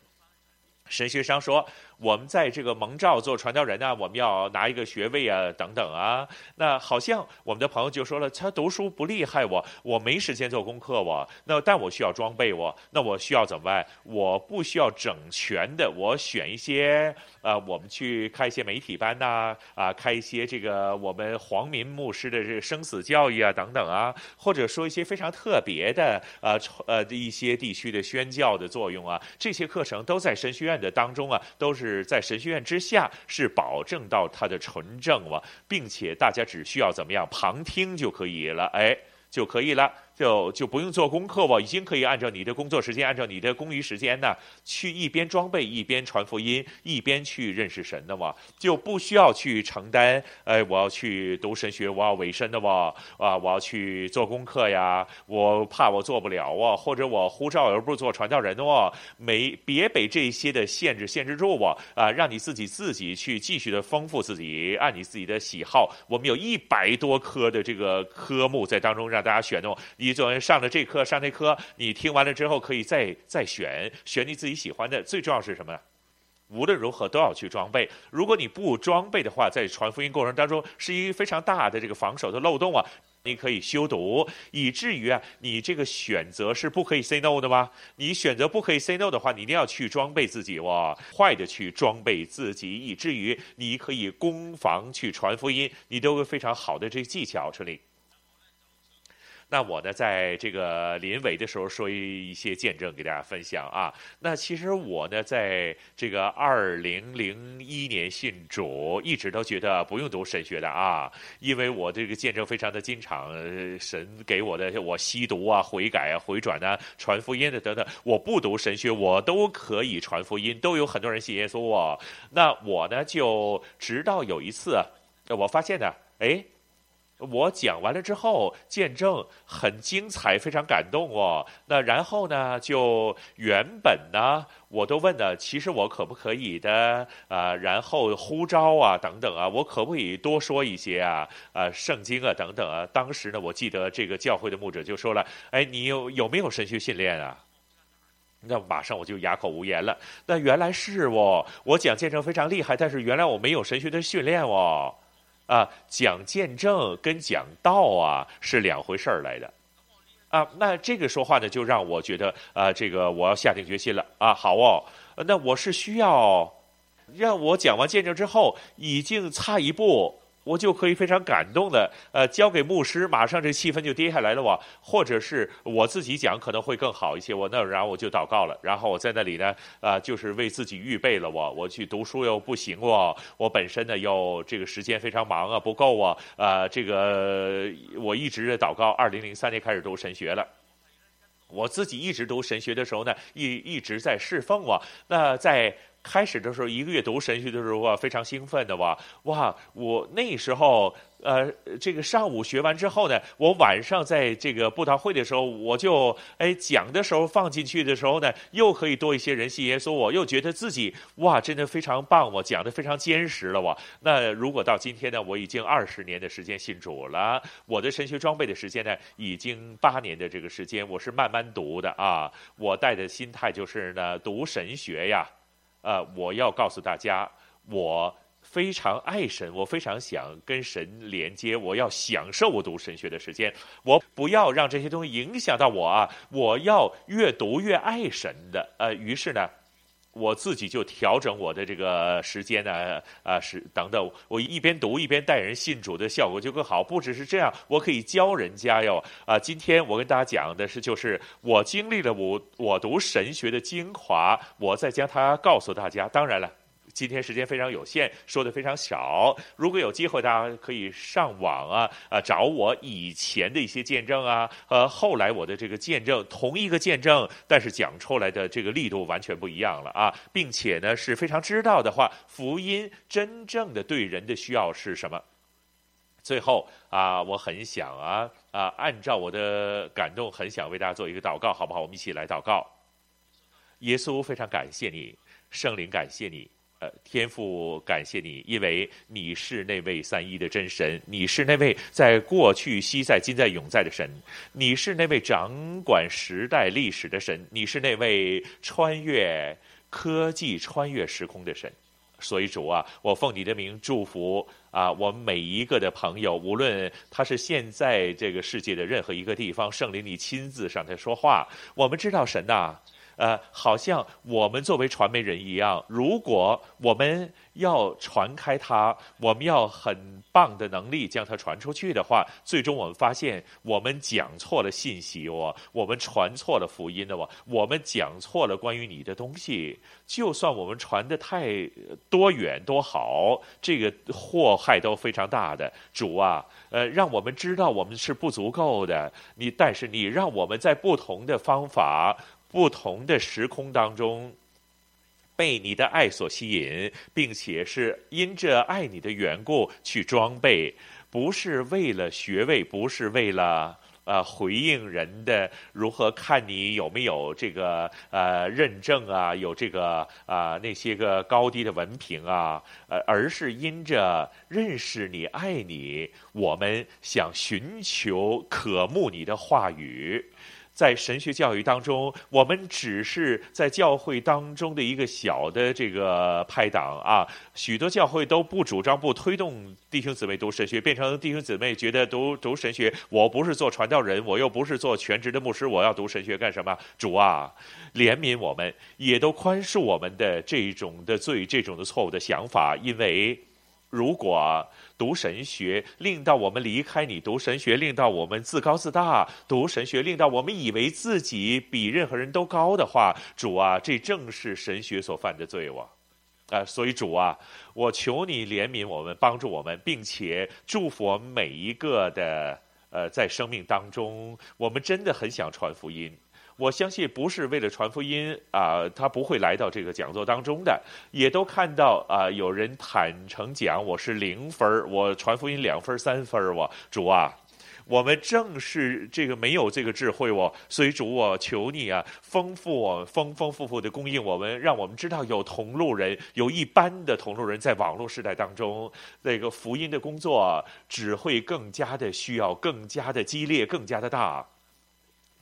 神学商说。我们在这个蒙召做传道人呢，我们要拿一个学位啊，等等啊。那好像我们的朋友就说了，他读书不厉害，我我没时间做功课，我那但我需要装备，我那我需要怎么办？我不需要整全的，我选一些呃，我们去开一些媒体班呐，啊、开一些这个我们黄民牧师的这个生死教育啊，等等啊，或者说一些非常特别的呃呃一些地区的宣教的作用啊，这些课程都在神学院的当中啊，都是。是在神学院之下，是保证到它的纯正了，并且大家只需要怎么样旁听就可以了，哎，就可以了。就就不用做功课吧，已经可以按照你的工作时间，按照你的公余时间呢，去一边装备，一边传福音，一边去认识神的嘛，就不需要去承担，哎，我要去读神学，我要委身的哇，啊，我要去做功课呀，我怕我做不了啊，或者我呼召而不做传道人的哦，没别被这些的限制限制住我啊，让你自己自己去继续的丰富自己，按你自己的喜好，我们有一百多科的这个科目在当中让大家选哦。你你总上了这课上那科，你听完了之后可以再再选选你自己喜欢的。最重要是什么？无论如何都要去装备。如果你不装备的话，在传福音过程当中是一个非常大的这个防守的漏洞啊！你可以修读，以至于啊，你这个选择是不可以 say no 的吗？你选择不可以 say no 的话，你一定要去装备自己哇，坏的去装备自己，以至于你可以攻防去传福音，你都有非常好的这个技巧，这里。那我呢，在这个临尾的时候说一些见证给大家分享啊。那其实我呢，在这个二零零一年信主，一直都觉得不用读神学的啊，因为我这个见证非常的经常，神给我的我吸毒啊、悔改啊、回转啊、传福音的等等，我不读神学，我都可以传福音，都有很多人信耶稣啊。那我呢，就直到有一次，我发现呢，哎。我讲完了之后，见证很精彩，非常感动哦。那然后呢，就原本呢，我都问了，其实我可不可以的啊、然后呼召啊，等等啊，我可不可以多说一些啊？啊、圣经啊，等等啊。当时呢，我记得这个教会的牧者就说了：“哎，你有有没有神学训练啊？”那马上我就哑口无言了。那原来是哦，我讲见证非常厉害，但是原来我没有神学的训练哦。啊，讲见证跟讲道啊是两回事儿来的，啊，那这个说话呢，就让我觉得啊，这个我要下定决心了啊，好哦，那我是需要让我讲完见证之后，已经差一步，我就可以非常感动的，呃，交给牧师，马上这气氛就跌下来了哇！或者是我自己讲可能会更好一些，我那然后我就祷告了，然后我在那里呢，啊、呃，就是为自己预备了我，我去读书又不行哦，我本身呢又这个时间非常忙啊，不够啊，啊、呃，这个我一直祷告，二零零三年开始读神学了，我自己一直读神学的时候呢，一一直在侍奉我，那在。开始的时候，一个月读神学的时候啊，非常兴奋的哇哇！我那时候呃，这个上午学完之后呢，我晚上在这个布道会的时候，我就哎讲的时候放进去的时候呢，又可以多一些人信耶稣，我又觉得自己哇，真的非常棒，我讲的非常坚实了哇。那如果到今天呢，我已经二十年的时间信主了，我的神学装备的时间呢，已经八年的这个时间，我是慢慢读的啊，我带的心态就是呢，读神学呀。呃，我要告诉大家，我非常爱神，我非常想跟神连接，我要享受我读神学的时间，我不要让这些东西影响到我啊！我要越读越爱神的。呃，于是呢。我自己就调整我的这个时间呢，啊，是等等，我一边读一边带人信主的效果就更好。不只是这样，我可以教人家哟。啊，今天我跟大家讲的是，就是我经历了我我读神学的精华，我再将它告诉大家。当然了。今天时间非常有限，说的非常少。如果有机会，大家可以上网啊啊找我以前的一些见证啊，呃，后来我的这个见证，同一个见证，但是讲出来的这个力度完全不一样了啊，并且呢是非常知道的话，福音真正的对人的需要是什么。最后啊，我很想啊啊，按照我的感动，很想为大家做一个祷告，好不好？我们一起来祷告。耶稣，非常感谢你，圣灵感谢你。呃，天父，感谢你，因为你是那位三一的真神，你是那位在过去、昔在、今在、永在的神，你是那位掌管时代历史的神，你是那位穿越科技、穿越时空的神。所以主啊，我奉你的名祝福啊，我们每一个的朋友，无论他是现在这个世界的任何一个地方，圣灵你亲自上台说话，我们知道神呐。呃，好像我们作为传媒人一样，如果我们要传开它，我们要很棒的能力将它传出去的话，最终我们发现我们讲错了信息哦，我们传错了福音的哦，我们讲错了关于你的东西。就算我们传得太多远多好，这个祸害都非常大的。主啊，呃，让我们知道我们是不足够的。你，但是你让我们在不同的方法。不同的时空当中，被你的爱所吸引，并且是因着爱你的缘故去装备，不是为了学位，不是为了呃回应人的如何看你有没有这个呃认证啊，有这个啊、呃、那些个高低的文凭啊，呃，而是因着认识你、爱你，我们想寻求、渴慕你的话语。在神学教育当中，我们只是在教会当中的一个小的这个派党啊，许多教会都不主张不推动弟兄姊妹读神学，变成弟兄姊妹觉得读读神学，我不是做传道人，我又不是做全职的牧师，我要读神学干什么？主啊，怜悯我们，也都宽恕我们的这种的罪，这种的错误的想法，因为如果。读神学令到我们离开你，读神学令到我们自高自大，读神学令到我们以为自己比任何人都高的话，主啊，这正是神学所犯的罪哇！啊，所以主啊，我求你怜悯我们，帮助我们，并且祝福我们每一个的呃，在生命当中，我们真的很想传福音。我相信不是为了传福音啊、他不会来到这个讲座当中的。也都看到啊、有人坦诚讲我是零分，我传福音两分三分，我主啊，我们正是这个没有这个智慧哦，所以主我求你啊，丰富我，丰丰富富的供应我们，让我们知道有同路人，有一般的同路人在网络时代当中，那个福音的工作只会更加的需要，更加的激烈，更加的大。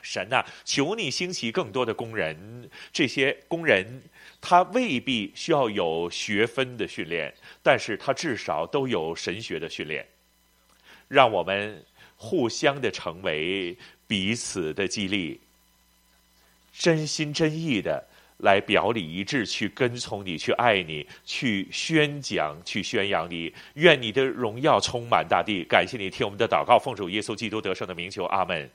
神呐、求你兴起更多的工人。这些工人，他未必需要有学分的训练，但是他至少都有神学的训练。让我们互相的成为彼此的激励，真心真意的来表里一致，去跟从你，去爱你，去宣讲，去宣扬你。愿你的荣耀充满大地。感谢你听我们的祷告，奉主耶稣基督得胜的名求，阿门。